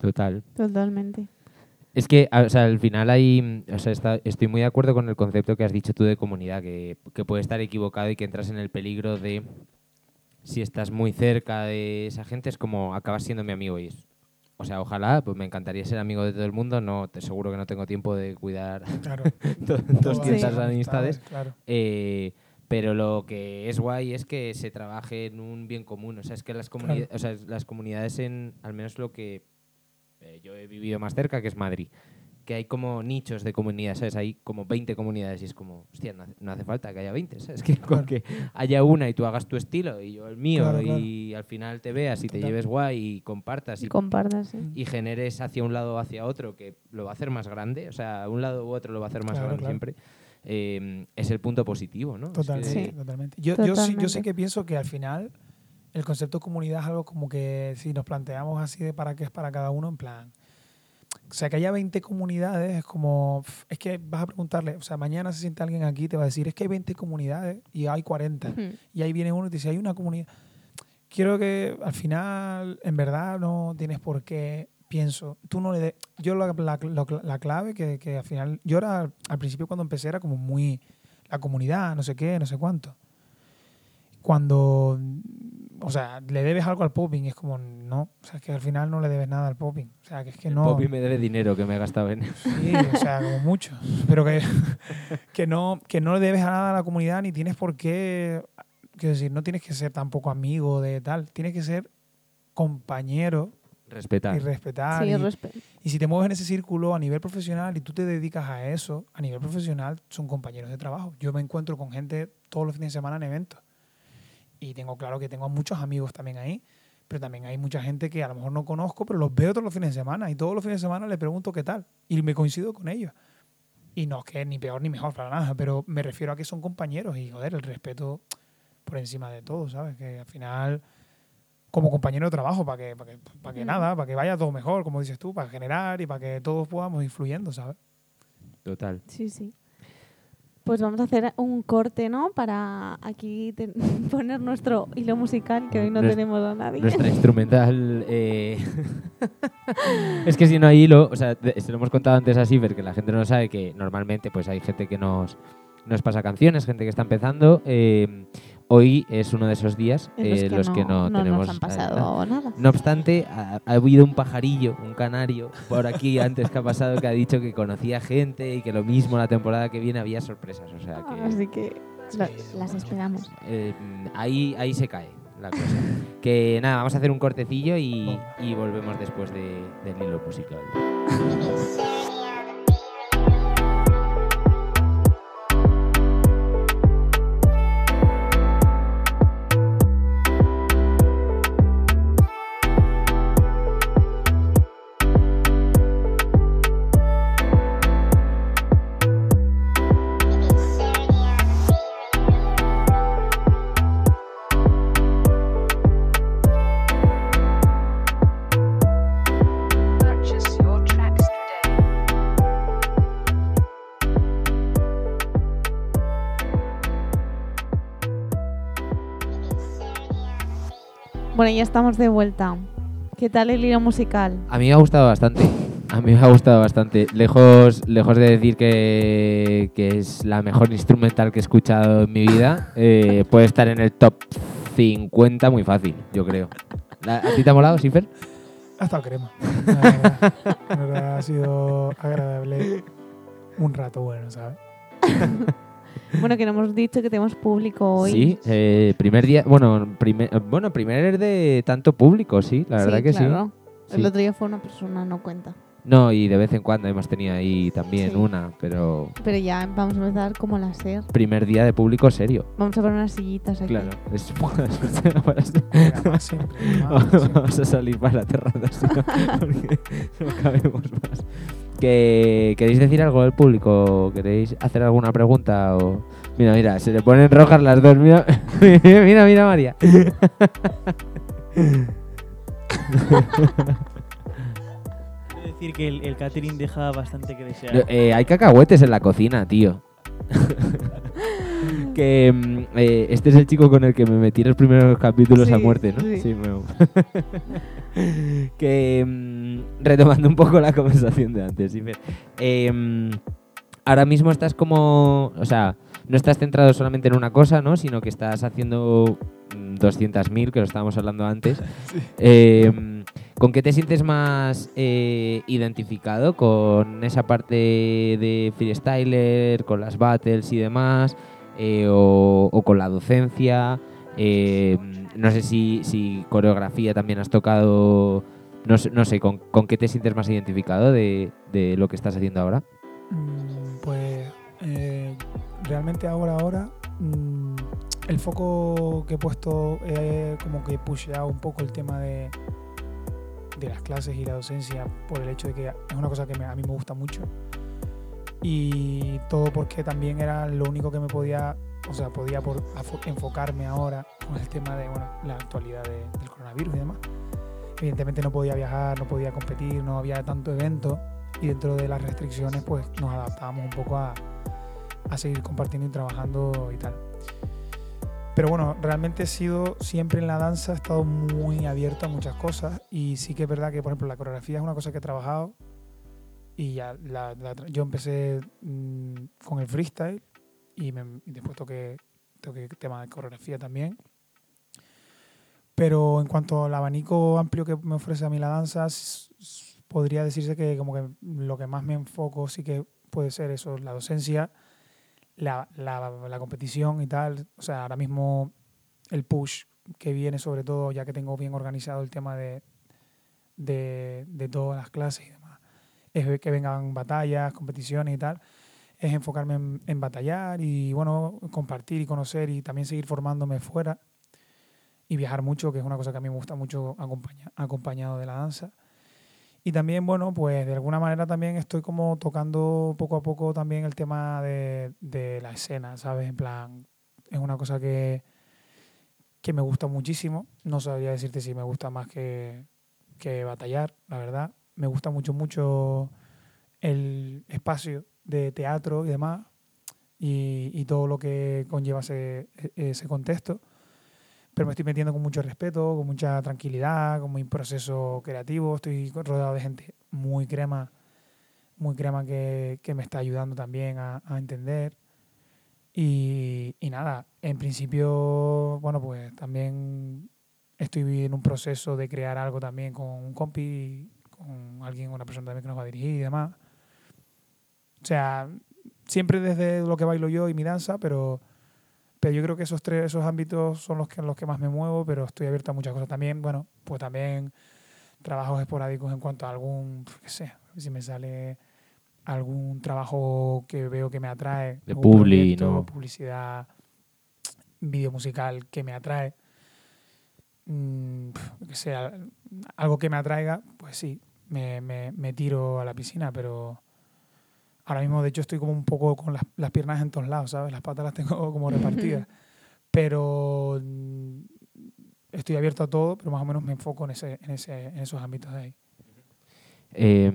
Total. Totalmente. Es que, o sea, al final hay, o sea, estoy muy de acuerdo con el concepto que has dicho tú de comunidad, que, que, puede estar equivocado y que entras en el peligro de, si estás muy cerca de esa gente, es como acabas siendo mi amigo y es, o sea, ojalá, pues me encantaría ser amigo de todo el mundo, no, te seguro que no tengo tiempo de cuidar claro. 200 amistades, claro. eh, pero lo que es guay es que se trabaje en un bien común, o sea, es que las, comunidades, o sea, las comunidades en, al menos lo que eh, yo he vivido más cerca, que es Madrid, que hay como nichos de comunidades, ¿sabes? Hay como 20 comunidades y es como, hostia, no hace, falta que haya 20, ¿sabes? Que con que haya una y tú hagas tu estilo y yo el mío y al final te veas y te lleves guay y compartas y, compartas, y generes hacia un lado o hacia otro que lo va a hacer más grande, o sea, un lado u otro lo va a hacer más grande siempre. Eh, es el punto positivo, ¿no? Totalmente. Yo, Yo, sí, yo sí que pienso que al final el concepto de comunidad es algo como que si nos planteamos así de para qué es para cada uno, en plan, O sea, que haya 20 comunidades es como, es que vas a preguntarle, o sea, mañana se siente alguien aquí te va a decir, es que hay 20 comunidades y hay 40. Y ahí viene uno y te dice, hay una comunidad. Quiero que al final, en verdad, no tienes por qué, pienso, tú no le de, yo la, la, clave que, que, al final, yo era, al principio cuando empecé era como muy, la comunidad, no sé qué, no sé cuánto. Cuando o sea, le debes algo al popping, es como, no, o sea, que al final no le debes nada al popping. O sea, que es que el no... popping me debe dinero que me he gastado en Sí, o sea, como mucho. Pero que, que, no, que no le debes a nada a la comunidad ni tienes por qué, quiero decir, no tienes que ser tampoco amigo de tal, tienes que ser compañero. Respetar. Y respetar. Sí, y, y si te mueves en ese círculo a nivel profesional y tú te dedicas a eso, a nivel profesional son compañeros de trabajo. Yo me encuentro con gente todos los fines de semana en eventos y tengo claro que tengo muchos amigos también ahí, pero también hay mucha gente que a lo mejor no conozco, pero los veo todos los fines de semana y todos los fines de semana le pregunto qué tal y me coincido con ellos. Y no es que ni peor ni mejor para nada, pero me refiero a que son compañeros y joder, el respeto por encima de todo, ¿sabes? Que al final como compañero de trabajo para que, para que, para que nada, para que vaya todo mejor, como dices tú, para generar y para que todos podamos ir fluyendo, ¿sabes? Total. Sí, sí. Pues vamos a hacer un corte, ¿no? Para aquí poner nuestro hilo musical, que hoy no tenemos a nadie. Nuestra instrumental. Eh, es que si no hay hilo, o sea, se lo hemos contado antes así, porque la gente no sabe que normalmente pues hay gente que nos, nos pasa canciones, gente que está empezando. Eh, hoy es uno de esos días en los, eh, que, no, tenemos han pasado nada. No obstante, ha, habido un pajarillo, un canario, por aquí antes que ha pasado que ha dicho que conocía gente y que lo mismo la temporada que viene había sorpresas. O sea que, Así que las esperamos. Eh, ahí, ahí se cae la cosa. que nada, vamos a hacer un cortecillo y, y volvemos después de, del hilo musical. ya estamos de vuelta. ¿Qué tal el hilo musical? A mí me ha gustado bastante. A mí me ha gustado bastante. Lejos, lejos de decir que, es la mejor instrumental que he escuchado en mi vida, eh, puede estar en el top 50 muy fácil, yo creo. ¿A ti te ha molado, Sifer? Ha estado crema. ha sido agradable. Un rato bueno, ¿sabes? Bueno, que no hemos dicho que tenemos público hoy. Sí, eh, primer día, bueno, primer, bueno, primer de tanto público, sí, la verdad que sí. El otro día fue una persona, no cuenta. No, y de vez en cuando hemos tenido ahí también una, pero... Pero ya vamos a empezar como la ser. Primer día de público serio. Vamos a poner unas sillitas aquí. Claro. Es, vamos a salir para la terraza, porque no cabemos más. ¿Queréis decir algo del público? ¿Queréis hacer alguna pregunta? O... Mira, mira, se le ponen rojas las dos. Mira, mira, mira, María. decir que el, catering deja bastante que desear. Eh, hay cacahuetes en la cocina, tío. que mm, eh, este es el chico con el que me metí en los primeros capítulos a muerte, ¿no? Sí, que mm, retomando un poco la conversación de antes, eh, ahora mismo estás como, o sea, no estás centrado solamente en una cosa, ¿no? Sino que estás haciendo 200.000, mm, que lo estábamos hablando antes. Em, ¿Con qué te sientes más eh, identificado? ¿Con esa parte de freestyler, con las battles y demás? Eh, o, con la docencia? Em, no sé si, coreografía también has tocado. No, no sé, ¿con, qué te sientes más identificado de, de lo que estás haciendo ahora? Mm, pues eh, realmente ahora, ahora, mm, el foco que he puesto es como que pusheado un poco el tema de, de las clases y la docencia por el hecho de que es una cosa que a mí me gusta mucho. Y todo porque también era lo único que me podía, o sea, podía por, enfocarme ahora con el tema de bueno, la actualidad del coronavirus y demás. Evidentemente no podía viajar, no podía competir, no había tanto evento y dentro de las restricciones pues nos adaptábamos un poco a, a seguir compartiendo y trabajando y tal. Pero bueno, realmente he sido siempre en la danza, he estado muy abierto a muchas cosas y sí que es verdad que, por ejemplo, la coreografía es una cosa que he trabajado y ya la, la- yo empecé mm, con el freestyle y, me- y después toqué, toqué tema de coreografía también. Pero en cuanto al abanico amplio que me ofrece a mí la danza, podría decirse que como que lo que más me enfoco sí que puede ser eso, la docencia, la, la, la competición y tal. O sea, ahora mismo el push que viene sobre todo, ya que tengo bien organizado el tema de, de, de todas las clases es que vengan batallas, competiciones y tal, es enfocarme en, batallar y bueno, compartir y conocer y también seguir formándome fuera y viajar mucho, que es una cosa que a mí me gusta mucho acompaña- acompañado de la danza. Y también, bueno, pues de alguna manera también estoy como tocando poco a poco también el tema de, de la escena, ¿sabes? En plan, es una cosa que, que me gusta muchísimo. No sabría decirte si me gusta más que, que batallar, la verdad. Me gusta mucho, mucho el espacio de teatro y demás y, todo lo que conlleva ese, ese contexto. Pero me estoy metiendo con mucho respeto, con mucha tranquilidad, con mi proceso creativo. Estoy rodeado de gente muy crema, muy crema que, que me está ayudando también a, a entender. Y, y nada, en principio, bueno, pues también estoy en un proceso de crear algo también con un compi, con alguien, una persona también que nos va a dirigir y demás. O sea, siempre desde lo que bailo yo y mi danza, pero, pero yo creo que esos tres, esos ámbitos son los que, en los que más me muevo, pero estoy abierto a muchas cosas también. Bueno, pues también trabajos esporádicos en cuanto a algún, qué sé, si me sale algún trabajo que veo que me atrae, De publi, proyecto, ¿no? publicidad, vídeo musical que me atrae, mm, que sea algo que me atraiga, pues sí, me, me, me tiro a la piscina, pero ahora mismo de hecho estoy como un poco con las, las piernas en todos lados, ¿sabes? Las patas las tengo como repartidas, pero mm, estoy abierto a todo, pero más o menos me enfoco en, ese, en, ese, en esos ámbitos de ahí. Eh,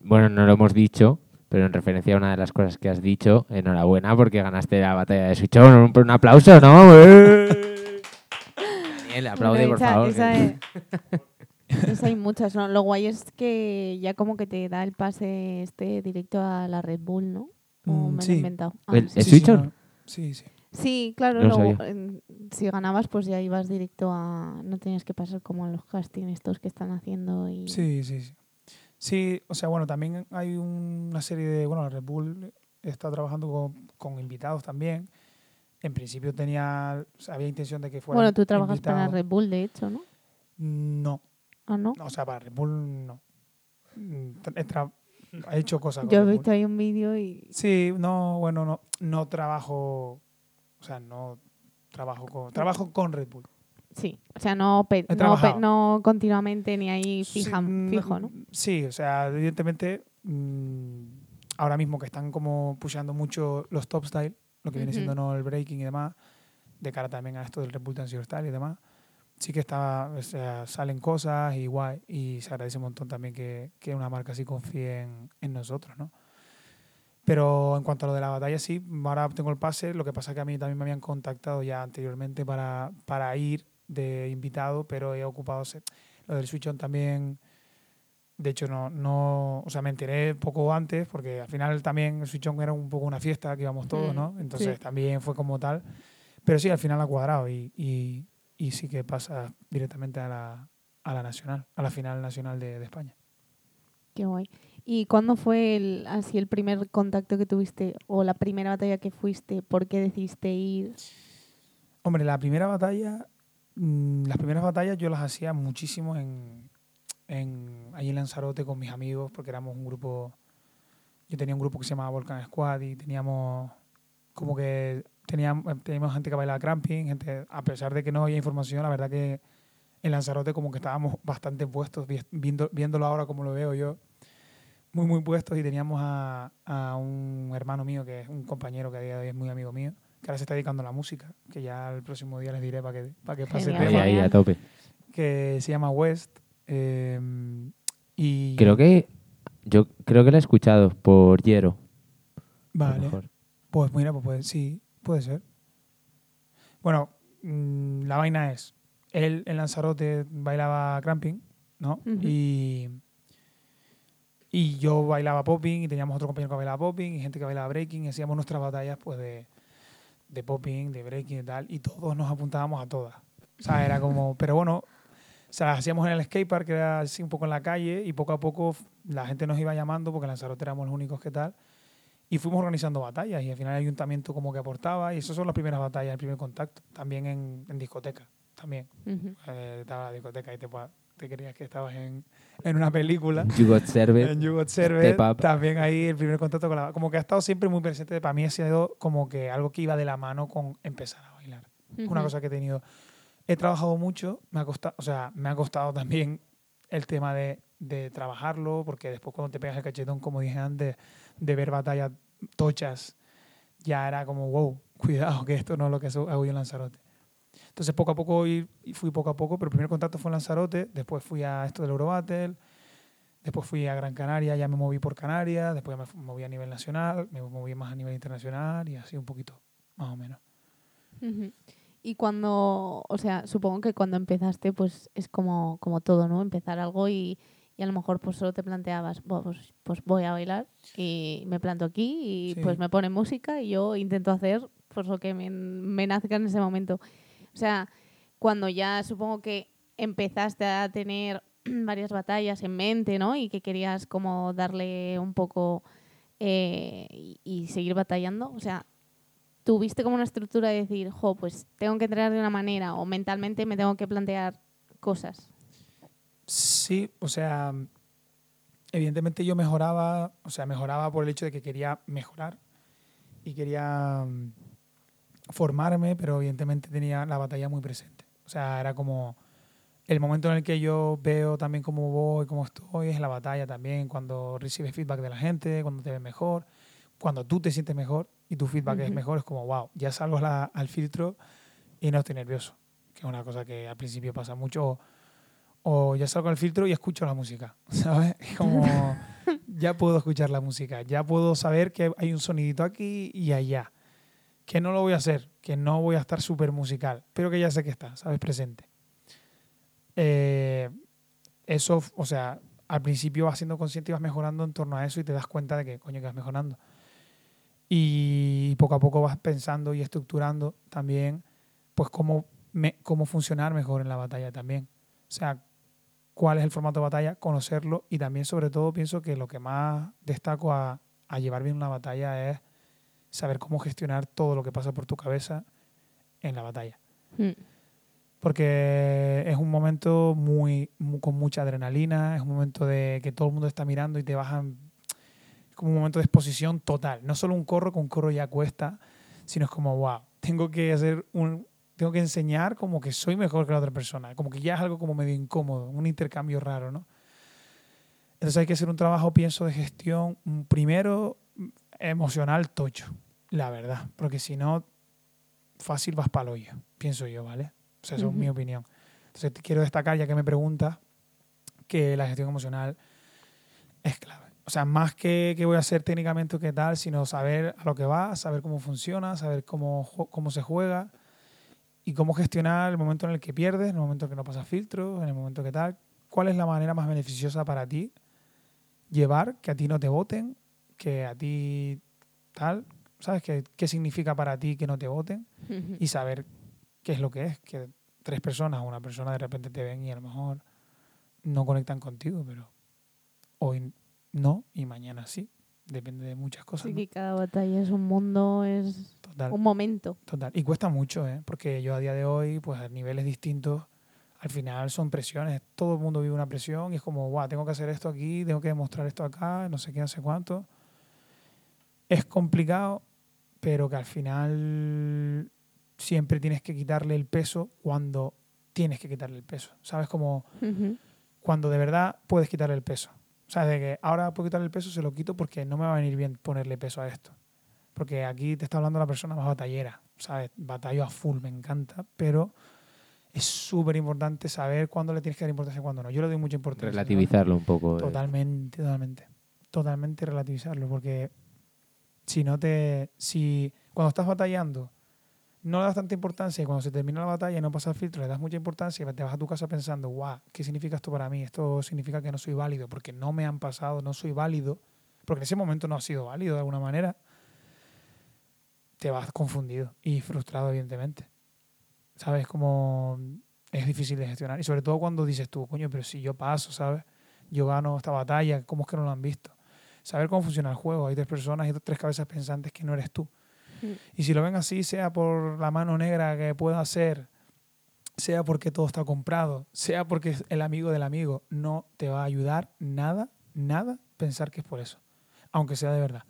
bueno, no lo hemos dicho, pero en referencia a una de las cosas que has dicho, enhorabuena porque ganaste la batalla de Suichón. Un, un aplauso, ¿no? Daniel, aplaude, Bueno, por favor. esa que- es- esa hay muchas, ¿no? Lo guay es que ya como que te da el pase este directo a la Red Bull, ¿no? O Mm, me lo he sí. inventado. Ah, El- sí. ¿Es Sí, sí, no. Sí, sí. Sí, claro, No lo luego, en- si ganabas pues ya ibas directo a... No tenías que pasar como a los castings estos que están haciendo y... Sí, sí, sí. Sí, o sea, bueno, también hay una serie de, bueno, la Red Bull está trabajando con, con invitados también. En principio tenía, o sea, había intención de que fuera Bueno, tú trabajas para la. Red Bull, de hecho, ¿no? No, Ah, ¿no? o sea, para Red Bull no. Mm, tra- he hecho cosas con Yo he visto ahí un vídeo y... Sí, no, bueno, no, no trabajo, o sea, no trabajo con, trabajo con Red Bull. Sí, o sea, no, pe- no, pe- trabajado. no continuamente ni ahí fija, mm, fijo, ¿no? Sí, o sea, evidentemente, mm, ahora mismo que están como pusheando mucho los top style, lo que viene siendo ¿no? el breaking y demás, de cara también a esto del Red Bull Dance Style y demás, sí que está, o sea, salen cosas y guay, y se agradece un montón también que, que una marca así confíe en, en nosotros, ¿no? Pero en cuanto a lo de la batalla, sí, ahora tengo el pase, lo que pasa es que a mí también me habían contactado ya anteriormente para, para ir de invitado, pero he ocupado ese- lo del Switch On también. De hecho, no, no, o sea, me enteré poco antes, porque al final también el Switch On era un poco una fiesta que íbamos todos, Mm, ¿no? Entonces sí. también fue como tal. Pero sí, al final ha cuadrado y, y, y sí que pasa directamente a la, a la nacional, a la final nacional de, de España. Qué guay. ¿Y cuándo fue el, así el primer contacto que tuviste o la primera batalla que fuiste? ¿Por qué decidiste ir? Hombre, la primera batalla, mm, las primeras batallas yo las hacía muchísimo en, en ahí en Lanzarote con mis amigos, porque éramos un grupo, yo tenía un grupo que se llamaba Volcan Squad y teníamos como que teníamos, teníamos gente que bailaba cramping, gente, a pesar de que no había información, la verdad que en Lanzarote como que estábamos bastante puestos, vi- viendo, viéndolo ahora como lo veo yo, muy, muy puestos y teníamos a, a un hermano mío que es un compañero que a día de hoy es muy amigo mío, que ahora se está dedicando a la música, que ya el próximo día les diré para que, para que pase el Genial. Ahí, tema, ahí, a tope. que se llama West. eh, y Creo que Yo creo que la he escuchado por Yero. Vale. Pues mira, pues puede- sí, puede ser. Bueno, mm, la vaina es, él en Lanzarote bailaba cramping, ¿no? Y y yo bailaba popping y teníamos otro compañero que bailaba popping y gente que bailaba breaking y hacíamos nuestras batallas pues de, de popping, de breaking y tal y todos nos apuntábamos a todas. O sea, era como, pero bueno, o sea, las hacíamos en el skatepark, que era así un poco en la calle y poco a poco la gente nos iba llamando porque en Lanzarote éramos los únicos que tal y fuimos organizando batallas y al final el ayuntamiento como que aportaba y esas son las primeras batallas, el primer contacto, también en, en discoteca, también. Ujú. Eh, estaba la discoteca y te, te creías que estabas en, en una película. You Got Served. En You Got Served, también ahí el primer contacto con la... Como que ha estado siempre muy presente, para mí ha sido como que algo que iba de la mano con empezar a bailar. Una Ujú. cosa que he tenido... He trabajado mucho, me ha costado, o sea, me ha costado también el tema de, de trabajarlo, porque después cuando te pegas el cachetón, como dije antes, de ver batallas tochas, ya era como, wow, cuidado, que esto no es lo que hago yo en Lanzarote. Entonces, poco a poco fui poco a poco, pero el primer contacto fue en Lanzarote, después fui a esto del Eurobattle, después fui a Gran Canaria, ya me moví por Canarias, después me moví a nivel nacional, me moví más a nivel internacional y así un poquito, más o menos. Y cuando, o sea, supongo que cuando empezaste, pues es como, como todo, ¿no? Empezar algo y, y a lo mejor pues solo te planteabas, "Buah, pues, pues voy a bailar y me planto aquí y Sí. pues me pone música y yo intento hacer pues lo que me, me nazca en ese momento. O sea, cuando ya supongo que empezaste a tener varias batallas en mente, ¿no? Y que querías como darle un poco eh, y, y seguir batallando, o sea, tuviste como una estructura de decir, jo, pues tengo que entrenar de una manera o mentalmente me tengo que plantear cosas. Sí, o sea, evidentemente yo mejoraba, o sea, mejoraba por el hecho de que quería mejorar y quería mm, formarme, pero evidentemente tenía la batalla muy presente. O sea, era como el momento en el que yo veo también cómo voy, cómo estoy, es la batalla también, cuando recibes feedback de la gente, cuando te ves mejor, cuando tú te sientes mejor y tu feedback es mejor, es como, wow, ya salgo la- al filtro y no estoy nervioso, que es una cosa que al principio pasa mucho. O, o ya salgo al filtro y escucho la música, ¿sabes? Es como, ya puedo escuchar la música, ya puedo saber que hay un sonidito aquí y allá, que no lo voy a hacer, que no voy a estar súper musical, pero que ya sé que está, ¿sabes? Presente. Eh, eso, o sea, al principio vas siendo consciente y vas mejorando en torno a eso y te das cuenta de que, coño, que vas mejorando. Y poco a poco vas pensando y estructurando también, pues, cómo, me- cómo funcionar mejor en la batalla también. O sea, cuál es el formato de batalla, conocerlo y también, sobre todo, pienso que lo que más destaco a, a llevar bien una batalla es saber cómo gestionar todo lo que pasa por tu cabeza en la batalla Mm. porque es un momento muy, mu- con mucha adrenalina, es un momento de que todo el mundo está mirando y te bajan, es como un momento de exposición total. No solo un corro, que un corro ya cuesta, sino es como, wow, tengo que hacer un, tengo que enseñar como que soy mejor que la otra persona, como que ya es algo como medio incómodo, un intercambio raro, ¿no? Entonces hay que hacer un trabajo, pienso, de gestión, mm, primero mm, emocional tocho, la verdad, porque si no, fácil vas para hoyo, pienso yo, ¿vale? O sea, eso es Ujú. mi opinión. Entonces te quiero destacar, ya que me preguntas, que la gestión emocional es clave. O sea, más que qué voy a hacer técnicamente o qué tal, sino saber a lo que va, saber cómo funciona, saber cómo, cómo se juega y cómo gestionar el momento en el que pierdes, en el momento en que no pasas filtros, en el momento que tal. ¿Cuál es la manera más beneficiosa para ti llevar que a ti no te voten, que a ti tal? ¿Sabes qué, qué significa para ti que no te voten? Y saber qué es lo que es, que tres personas o una persona de repente te ven y a lo mejor no conectan contigo, pero hoy no y mañana sí. Depende de muchas cosas. Así ¿no? que cada batalla es un mundo, es Total, un momento. total. Y cuesta mucho, ¿eh? porque yo a día de hoy, pues a niveles distintos, al final son presiones. Todo el mundo vive una presión y es como, guau, tengo que hacer esto aquí, tengo que demostrar esto acá, no sé qué, no sé cuánto. Es complicado, pero que al final siempre tienes que quitarle el peso cuando tienes que quitarle el peso. ¿Sabes? Como Ujú. cuando de verdad puedes quitarle el peso. O sea, de que ahora puedo quitarle el peso, se lo quito porque no me va a venir bien ponerle peso a esto. Porque aquí te está hablando la persona más batallera. ¿Sabes? Batallo a full, me encanta, pero es súper importante saber cuándo le tienes que dar importancia y cuándo no. Yo le doy mucha importancia. Relativizarlo un poco. eh. Totalmente, totalmente. totalmente relativizarlo, porque si no te. Si cuando estás batallando no le das tanta importancia y cuando se termina la batalla y no pasa el filtro, le das mucha importancia y te vas a tu casa pensando, guau, ¿qué significa esto para mí? Esto significa que no soy válido porque no me han pasado, no soy válido, porque en ese momento no ha sido válido de alguna manera. Te vas confundido y frustrado, evidentemente. ¿Sabes? Como es difícil de gestionar. Y sobre todo cuando dices tú, coño, pero si yo paso, ¿sabes? Yo gano esta batalla, ¿cómo es que no lo han visto? Saber cómo funciona el juego. Hay tres personas y tres cabezas pensantes que no eres tú. Y si lo ven así, sea por la mano negra que pueda hacer, sea porque todo está comprado, sea porque es el amigo del amigo, no te va a ayudar nada, nada pensar que es por eso, aunque sea de verdad.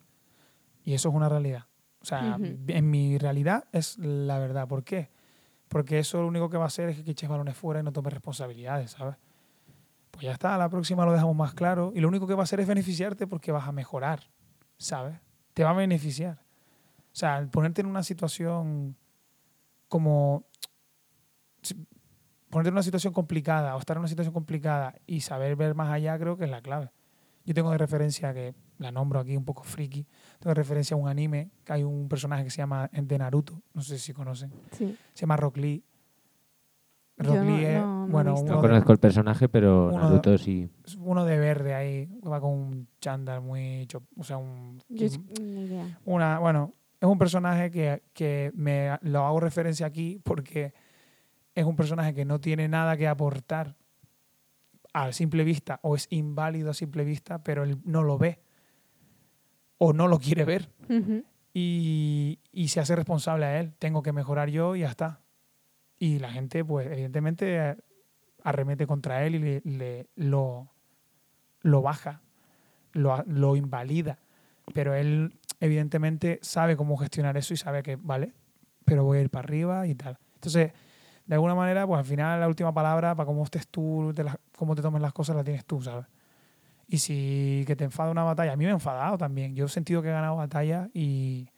Y eso es una realidad. O sea, en mi realidad es la verdad. ¿Por qué? Porque eso lo único que va a hacer es que eches balones fuera y no tomes responsabilidades, ¿sabes? Pues ya está, a la próxima lo dejamos más claro. Y lo único que va a hacer es beneficiarte porque vas a mejorar, ¿sabes? Te va a beneficiar. O sea, el ponerte en una situación como ponerte en una situación complicada o estar en una situación complicada y saber ver más allá creo que es la clave. Yo tengo de referencia, que la nombro aquí un poco friki, tengo de referencia a un anime, que hay un personaje que se llama de Naruto, no sé si conocen, sí. se llama Rock Lee. Rock Lee es, bueno, no conozco el personaje, pero Naruto sí. Uno de verde ahí, va con un chándal muy, o sea, un, una, bueno, es un personaje que, que, me lo hago referencia aquí porque es un personaje que no tiene nada que aportar a simple vista o es inválido a simple vista, pero él no lo ve o no lo quiere ver y, y, se hace responsable a él. Tengo que mejorar yo y ya está. Y la gente, pues evidentemente, arremete contra él y le, le lo, lo baja, lo, lo invalida. Pero él evidentemente sabe cómo gestionar eso y sabe que, vale, pero voy a ir para arriba y tal. Entonces, de alguna manera, pues al final la última palabra para cómo estés tú, de cómo te tomes las cosas, la tienes tú, ¿sabes? Y si que te enfada una batalla, a mí me ha enfadado también. Yo he sentido que he ganado batallas y,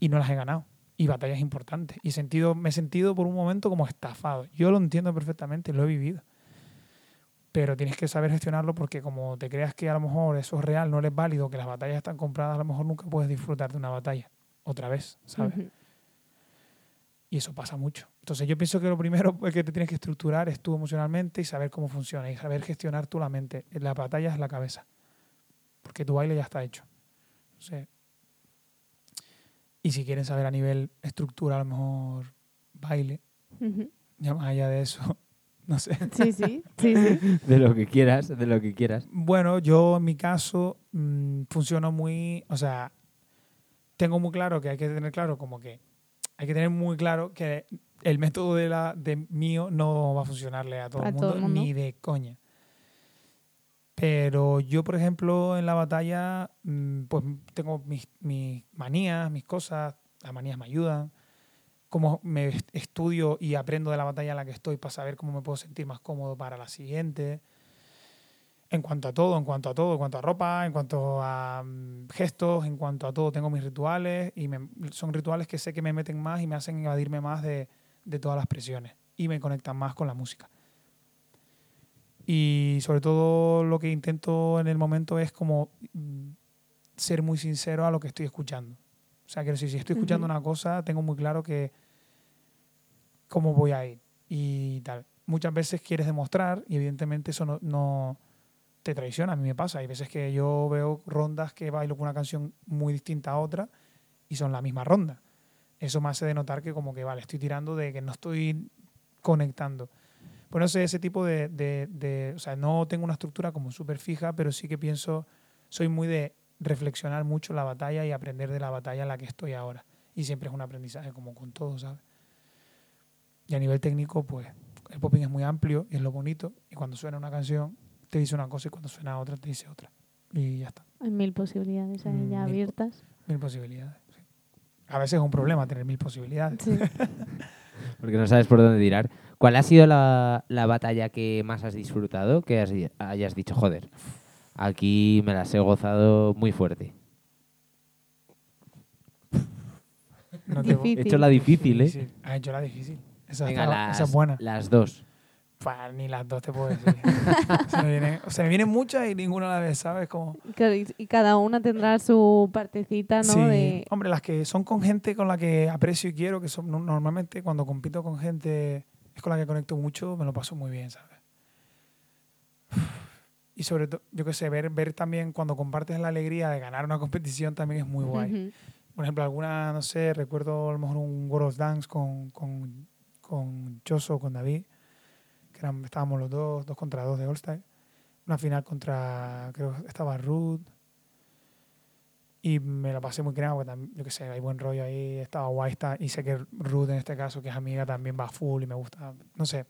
y no las he ganado. Y batallas importantes. Y sentido, me he sentido por un momento como estafado. Yo lo entiendo perfectamente, lo he vivido pero tienes que saber gestionarlo porque como te creas que a lo mejor eso es real, no eres válido, que las batallas están compradas, a lo mejor nunca puedes disfrutar de una batalla otra vez, ¿sabes? Y eso pasa mucho. Entonces yo pienso que lo primero que te tienes que estructurar es tú emocionalmente y saber cómo funciona y saber gestionar tú la mente. La batalla es la cabeza, porque tu baile ya está hecho. y si quieren saber a nivel estructura, a lo mejor baile, ya más allá de eso, no sé. Sí, sí, sí, sí. De lo que quieras, de lo que quieras. Bueno, yo en mi caso mmm, funciono muy, o sea, tengo muy claro que hay que tener claro como que hay que tener muy claro que el método de la de mío no va a funcionarle a todo, el, mundo, ni de coña. Pero yo, por ejemplo, en la batalla, mm, pues tengo mis, mis manías, mis cosas, las manías me ayudan cómo me estudio y aprendo de la batalla en la que estoy para saber cómo me puedo sentir más cómodo para la siguiente. En cuanto a todo, en cuanto a todo, en cuanto a ropa, en cuanto a mm, gestos, en cuanto a todo, tengo mis rituales y son rituales que sé que me meten más y me hacen evadirme más de, de todas las presiones y me conectan más con la música. Y sobre todo lo que intento en el momento es como mm, ser muy sincero a lo que estoy escuchando. O sea, que si estoy escuchando una cosa, tengo muy claro que cómo voy a ir y tal. Muchas veces quieres demostrar y evidentemente eso no, te traiciona. A mí me pasa. Hay veces que yo veo rondas que bailo con una canción muy distinta a otra y son la misma ronda. Eso me hace denotar que como que, vale, estoy tirando de que no estoy conectando. Pues no sé, ese tipo de, de, de, O sea, no tengo una estructura como súper fija, pero sí que pienso, soy muy de reflexionar mucho la batalla y aprender de la batalla en la que estoy ahora. Y siempre es un aprendizaje como con todo, ¿sabes? Y a nivel técnico, pues el popping es muy amplio y es lo bonito. Y cuando suena una canción, te dice una cosa y cuando suena otra, te dice otra. Y ya está. Hay mil posibilidades ahí ya abiertas. Mil posibilidades. A veces es un problema tener mil posibilidades. Sí. Porque no sabes por dónde tirar. ¿Cuál ha sido la, la batalla que más has disfrutado? Que hayas dicho, joder, aquí me las he gozado muy fuerte. No te he hecho la difícil, ¿eh? Ha hecho la difícil. Esa, Venga, las, buena. Las dos. Pues, ni las dos te puedo decir. se, me vienen, se me vienen muchas y ninguna a la vez, ¿sabes? Como, Claro, y, cada una tendrá su partecita, ¿no? sí, De, hombre, las que son con gente con la que aprecio y quiero, que son no- normalmente cuando compito con gente es con la que conecto mucho, me lo paso muy bien, ¿sabes? Y sobre todo, yo qué sé, ver, ver también cuando compartes la alegría de ganar una competición también es muy guay. Por ejemplo, alguna, no sé, recuerdo a lo mejor un World of Dance con, con, con Choso, con David, que eran, estábamos los dos, dos contra dos de All-Star. Una final contra, creo estaba Ruth. Y me la pasé muy crema, porque también, yo qué sé, hay buen rollo ahí, estaba guay. Está, y sé que Ruth en este caso, que es amiga, también va full y me gusta, no sé.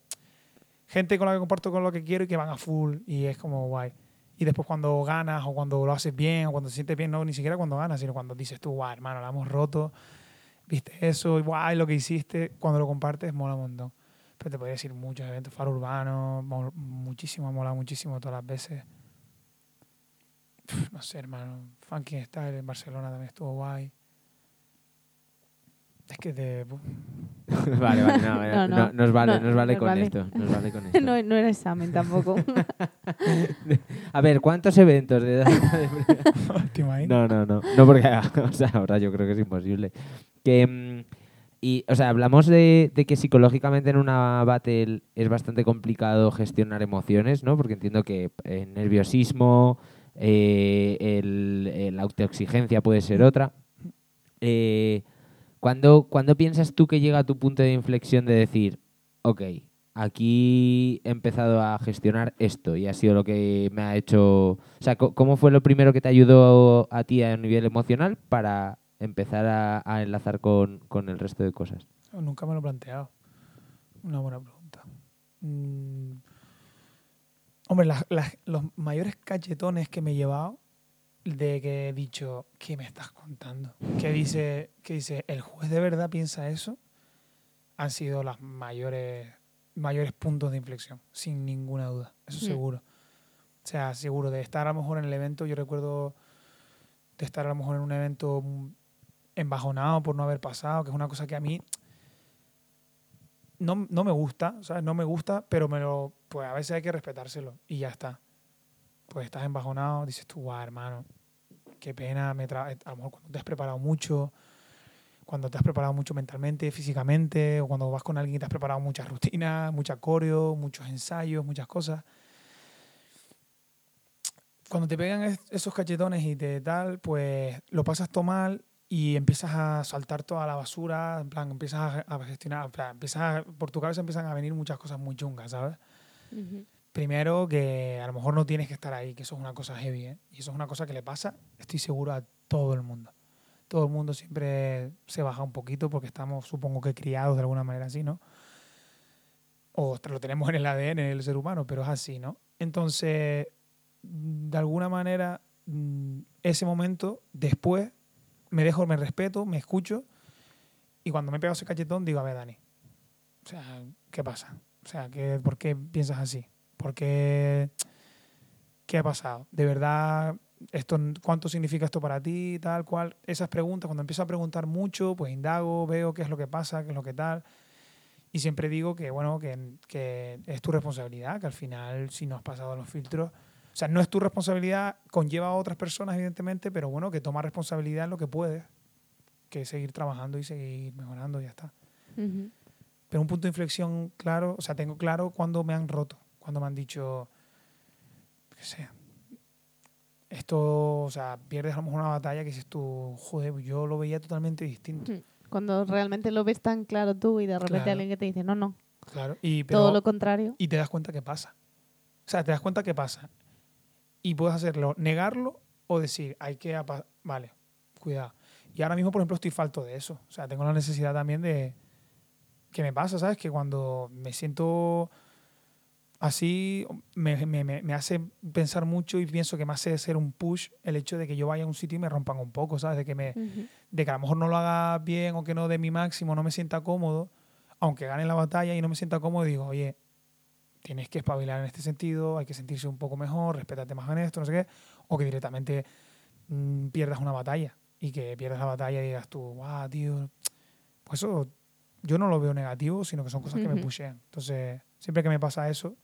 Gente con la que comparto con lo que quiero y que van a full y es como guay. Y después cuando ganas o cuando lo haces bien o cuando te sientes bien, no ni siquiera cuando ganas, sino cuando dices tú, guau, hermano, la hemos roto, viste eso, y guay, lo que hiciste, cuando lo compartes mola un montón. Pero te podría decir muchos eventos, Faro Urbano, mol- muchísimo, mola muchísimo todas las veces. Pff, No sé, hermano, Funky Style en Barcelona también estuvo guay. Es que te... vale, vale, no, No, no, no, nos vale, no, nos vale nos con vale. esto. Nos vale con esto. no, no era examen tampoco. A ver, ¿cuántos eventos de edad? ¿Te imaginas? No, no, no. No, porque o sea, ahora yo creo que es imposible. Que, mm, y, o sea, hablamos de, que psicológicamente en una battle es bastante complicado gestionar emociones, ¿no? Porque entiendo que el nerviosismo, eh, el, la autoexigencia puede ser otra. Eh, ¿cuándo, cuándo piensas tú que llega tu punto de inflexión de decir, ok, aquí he empezado a gestionar esto y ha sido lo que me ha hecho... O sea, ¿cómo fue lo primero que te ayudó a ti a nivel emocional para empezar a, a enlazar con, con el resto de cosas? Nunca me lo he planteado. Una buena pregunta. Mm, Hombre, las- las- los mayores cachetones que me he llevado de que he dicho, ¿qué me estás contando? Que dice, que dice, ¿el juez de verdad piensa eso? Han sido los mayores, mayores puntos de inflexión, sin ninguna duda, eso Mm. seguro. O sea, seguro, de estar a lo mejor en el evento, yo recuerdo de estar a lo mejor en un evento embajonado por no haber pasado, que es una cosa que a mí no, no me gusta. No me gusta, pero me lo, pues a veces hay que respetárselo y ya está. Pues estás embajonado, dices tú, guau, hermano, qué pena, me a lo mejor cuando te has preparado mucho, cuando te has preparado mucho mentalmente, físicamente, o cuando vas con alguien y te has preparado muchas rutinas, mucha coreo, muchos ensayos, muchas cosas. Cuando te pegan es- esos cachetones y te tal, pues lo pasas todo mal y empiezas a saltar toda la basura, en plan, empiezas a, gestionar, plan, empiezas a- por tu cabeza empiezan a venir muchas cosas muy chungas, ¿sabes? Primero, que a lo mejor no tienes que estar ahí, que eso es una cosa heavy, ¿eh? Y eso es una cosa que le pasa, estoy seguro, a todo el mundo. Todo el mundo siempre se baja un poquito porque estamos, supongo que criados de alguna manera así, ¿no? O lo tenemos en el ADN, en el ser humano, pero es así, ¿no? Entonces, de alguna manera, mm, ese momento, después, me dejo, me respeto, me escucho, y cuando me pego ese cachetón, digo, a ver, Dani, o sea, ¿qué pasa? O sea, ¿qué, ¿por qué piensas así? ¿Por qué? ¿Qué ha pasado? ¿De verdad esto, cuánto significa esto para ti? Tal cual. Esas preguntas, cuando empiezo a preguntar mucho, pues indago, veo qué es lo que pasa, qué es lo que tal. Y siempre digo que, bueno, que, que es tu responsabilidad, que al final, si no has pasado los filtros, o sea, no es tu responsabilidad, conlleva a otras personas, evidentemente, pero bueno, que toma responsabilidad en lo que puedes, que es seguir trabajando y seguir mejorando, y ya está Ujú. pero un punto de inflexión claro, o sea, tengo claro cuando me han roto, cuando me han dicho, qué sé, esto, o sea, pierdes a lo mejor una batalla que dices tú, joder, yo lo veía totalmente distinto. Cuando realmente lo ves tan claro tú y de repente Claro. alguien que te dice, no, no, Claro. Y, pero, todo lo contrario. y te das cuenta que pasa. O sea, te das cuenta que pasa. Y puedes hacerlo, negarlo o decir, hay que, vale, cuidado. Y ahora mismo, por ejemplo, estoy falto de eso. O sea, tengo la necesidad también de, que me pasa, ¿sabes? Que cuando me siento así, me, me- me- hace pensar mucho y pienso que me hace ser un push el hecho de que yo vaya a un sitio y me rompan un poco, ¿sabes? De que, me, Ujú. de que a lo mejor no lo haga bien o que no dé mi máximo, no me sienta cómodo, aunque gane la batalla y no me sienta cómodo, digo, oye, tienes que espabilar en este sentido, hay que sentirse un poco mejor, respétate más en esto, no sé qué, o que directamente mm, pierdas una batalla y que pierdas la batalla y digas tú, guau, tío, pues eso yo no lo veo negativo, sino que son cosas que me pushean. Entonces, Siempre que me pasa eso,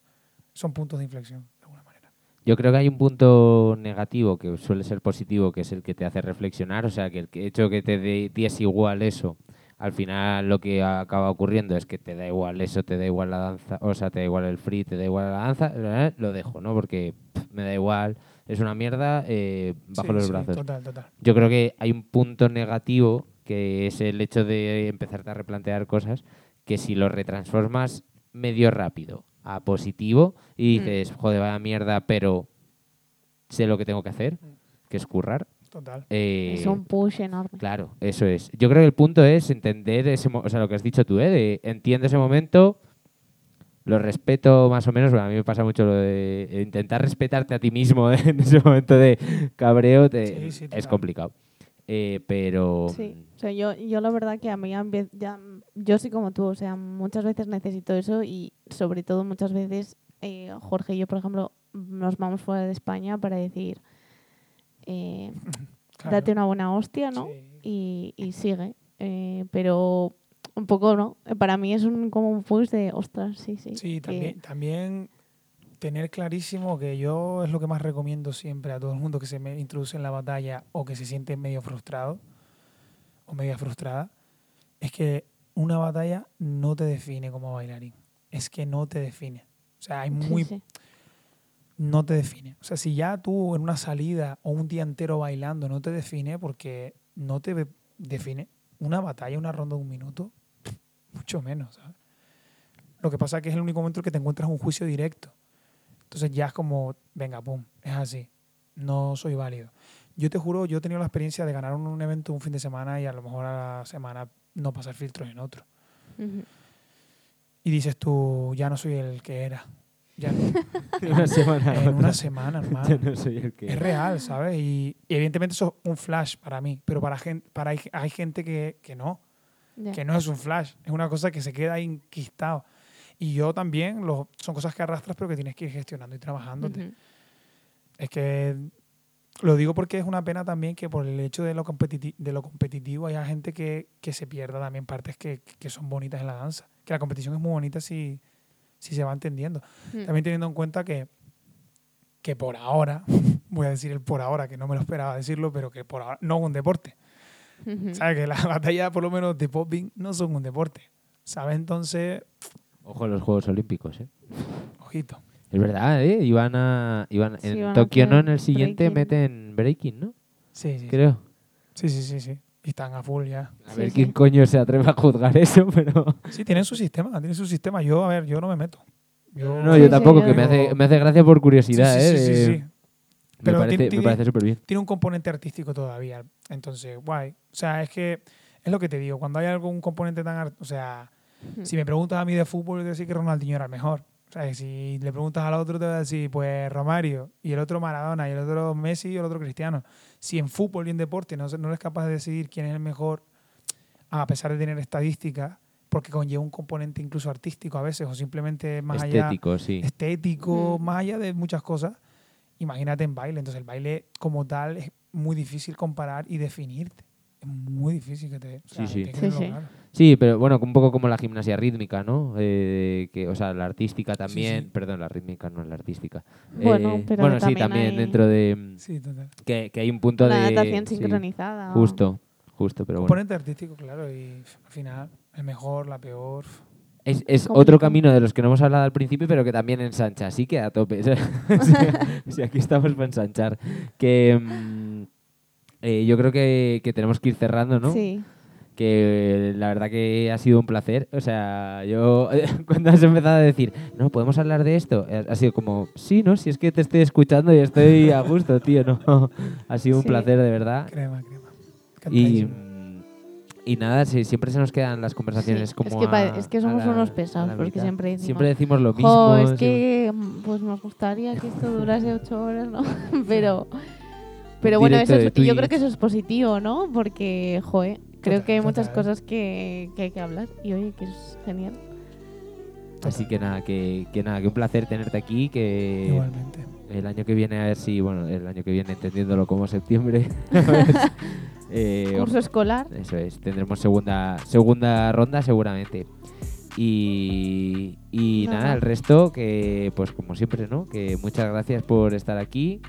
son puntos de inflexión, de alguna manera. Yo creo que hay un punto negativo que suele ser positivo, que es el que te hace reflexionar. O sea, que el que- hecho que te dé es igual eso, al final lo que acaba ocurriendo es que te da igual eso, te da igual la danza, o sea, te da igual el free, te da igual la danza, eh, lo dejo, ¿no? Porque pff, me da igual, es una mierda, eh, bajo Sí, los sí, brazos. Total, total. Yo creo que hay un punto negativo que es el hecho de empezarte a replantear cosas que si lo retransformas medio rápido a positivo y Mm. dices, joder, vaya mierda, pero sé lo que tengo que hacer, que es currar. Total. eh, Es un push enorme. Claro, eso es. Yo creo que el punto es entender ese, o sea, lo que has dicho tú, ¿eh? De, entiendo ese momento, lo respeto más o menos, bueno, a mí me pasa mucho lo de intentar respetarte a ti mismo en ese momento de cabreo, te- Sí, sí, es complicado. Eh, pero Sí, o sea, yo, yo la verdad que a mí ya, yo soy como tú, o sea, muchas veces necesito eso y sobre todo muchas veces eh, Jorge y yo, por ejemplo, nos vamos fuera de España para decir, eh, Claro. date una buena hostia, ¿no? Sí. Y, y sigue. Eh, pero un poco, ¿no? Eh, Para mí es un, como un push de, ostras, sí, sí. Sí, que- también, también tener clarísimo que yo es lo que más recomiendo siempre a todo el mundo que se me introduce en la batalla o que se siente medio frustrado o media frustrada, es que una batalla no te define como bailarín. Es que no te define. O sea, hay sí, muy sí. No te define. O sea, si ya tú en una salida o un día entero bailando no te define porque no te define una batalla, una ronda de un minuto, mucho menos. ¿sabes? Lo que pasa es que es el único momento en que te encuentras un juicio directo. Entonces ya es como, venga, pum, es así. No soy válido. Yo te juro, yo he tenido la experiencia de ganar un, evento un fin de semana y a lo mejor a la semana no pasar filtros en otro. Y dices tú, ya no soy el que era. Ya no. una semana. en una semana, hermano. Yo no soy el que. Es real, ¿sabes? Y, y evidentemente eso es un flash para mí, pero para, gen- para hay, hay gente que, que no, Ya. que no es un flash, es una cosa que se queda ahí enquistado. Y yo también, lo, son cosas que arrastras, pero que tienes que ir gestionando y trabajándote. Ujú. Es que lo digo porque es una pena también que por el hecho de lo, competiti- de lo competitivo haya gente que, que se pierda también partes que, que son bonitas en la danza. Que la competición es muy bonita si, si se va entendiendo. Mm. También teniendo en cuenta que, que por ahora, voy a decir el por ahora, que no me lo esperaba decirlo, pero que por ahora no es un deporte. ¿Sabes? Que las batallas, por lo menos de popping, no son un deporte. ¿Sabes? Entonces, Ojo en los Juegos Olímpicos, ¿eh? ojito. Es verdad, ¿eh? Iban a. Iban, Sí, en iban a Tokio, ¿no? En el siguiente breaking. meten breaking, ¿no? Sí, sí. Creo. Sí, sí, sí, sí. Y están a full ya. A ver sí. quién coño se atreve a juzgar eso, pero. Sí, tienen su sistema, tienen su sistema. Yo, a ver, yo no me meto. Yo, No, Sí, yo sí, tampoco, yo- que me hace, me hace gracia por curiosidad, Sí, sí, ¿eh? sí, sí. Me Pero parece, me parece súper bien. tiene un componente artístico todavía. Entonces, guay. O sea, es que es lo que te digo. Cuando hay algún componente tan. art- O sea, si me preguntas a mí de fútbol, yo decir que Ronaldinho era el mejor. O sea, si le preguntas al otro, te va a decir, pues Romario, y el otro Maradona, y el otro Messi, y el otro Cristiano. Si en fútbol y en deporte no, no eres capaz de decidir quién es el mejor, a pesar de tener estadísticas, porque conlleva un componente incluso artístico a veces, o simplemente más allá Estético, sí. estético, Mm. más allá de muchas cosas, imagínate en baile. Entonces el baile como tal es muy difícil comparar y definirte. Es muy difícil que te... o sea, Sí, sí. Sí, que sí. Sí, pero bueno, un poco como la gimnasia rítmica, ¿no? Eh, que, o sea, la artística también. sí. Perdón, la rítmica no es la artística. Bueno, Eh, pero bueno sí, también hay- dentro de. Sí, total. Que, que hay un punto Una de. natación sí, sincronizada. justo, justo, pero bueno. Componente artístico, claro, y al final el mejor, la peor. Es, es otro camino de los que no hemos hablado al principio, pero que también ensancha, así que a tope. si, si aquí estamos para ensanchar. Que mm, eh, yo creo que, que tenemos que ir cerrando, ¿no? Sí. Que la verdad que ha sido un placer. O sea, yo cuando has empezado a decir, no, podemos hablar de esto, eh, ha sido como, sí, ¿no? Si es que te estoy escuchando y estoy a gusto, tío, ¿no? Ha sido un Sí. placer, de verdad. Crema, crema. Y, y nada, sí, siempre se nos quedan las conversaciones Sí, como es que a- es que somos la- unos pesados, porque siempre decimos, Siempre decimos lo mismo. Jo, es siempre- que pues nos gustaría que esto durase ocho horas, ¿no? pero pero bueno, eso es- yo creo que eso es positivo, ¿no? Porque, joe, creo Total, que hay muchas cosas que, que hay que hablar y oye, que es genial. Así que nada, que, que nada, que un placer tenerte aquí, que Igualmente. el año que viene a ver si, bueno, el año que viene entendiéndolo como septiembre, eh, Curso escolar. eso es, tendremos segunda segunda ronda seguramente. Y, y nada, el resto que, pues como siempre, ¿no? Que muchas gracias por estar aquí,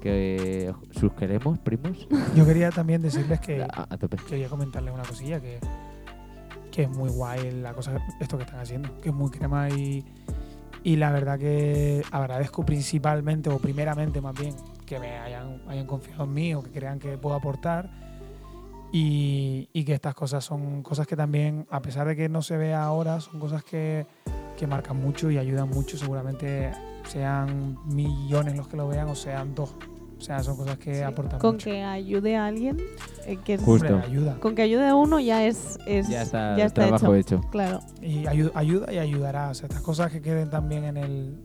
que sus queremos, primos. Yo quería también decirles que A, a quería comentarles una cosilla que, que es muy guay la cosa esto que están haciendo, que es muy crema y, y la verdad que agradezco principalmente o primeramente más bien que me hayan, hayan confiado en mí o que crean que puedo aportar y, y que estas cosas son cosas que también, a pesar de que no se vea ahora, son cosas que, que marcan mucho y ayudan mucho, seguramente sean millones los que lo vean o sean dos. O sea, son cosas que Sí, aportan Con mucho. que ayude a alguien, eh, que es- Justo. Hombre, ayuda. con que ayude a uno ya es, es Ya está ya el trabajo hecho. hecho. Claro. y ayu- ayuda y ayudará. O sea, estas cosas que queden también en el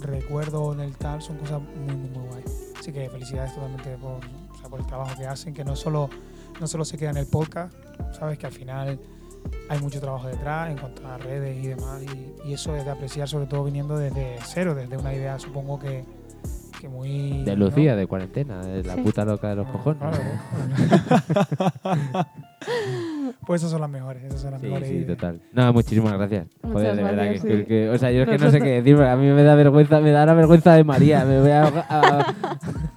recuerdo o en el tal son cosas muy, muy, muy guay. Así que felicidades totalmente por, o sea, por el trabajo que hacen, que no solo, no solo se queda en el podcast, sabes que al final hay mucho trabajo detrás en cuanto a redes y demás, y, y eso es de apreciar, sobre todo viniendo desde cero, desde una idea, supongo que, que muy. De ¿no? Lucía, de cuarentena, de la Sí. puta loca de los cojones. Claro. pues esas son las mejores, esas son las Sí, mejores. sí, ideas. total. No, muchísimas gracias. Muchas Joder, de verdad. gracias, que, que- sí. que- o sea, yo es que no sé qué decir, porque a mí me da vergüenza, me da la vergüenza de María. Me voy a. a-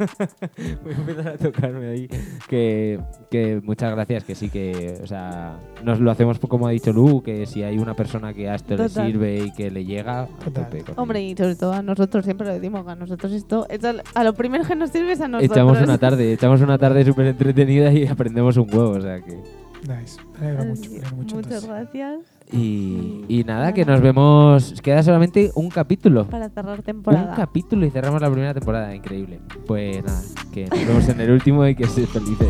voy a empezar a tocarme ahí. Que, que muchas gracias, que sí, que. O sea, nos lo hacemos como ha dicho Lu, que si hay una persona que a esto le sirve y que le llega, Total. Hombre, y sobre todo a nosotros siempre lo decimos, que a nosotros esto, a lo primero que nos sirve es a nosotros. Echamos una tarde, echamos una tarde súper entretenida y aprendemos un huevo, o sea que. Nice. Me mucho, me mucho. Muchas entonces. gracias Y, y nada, que nos vemos. Queda solamente un capítulo. para cerrar Un temporada. capítulo y cerramos la primera temporada, increíble. Pues nada, que nos vemos en el último y que seáis felices.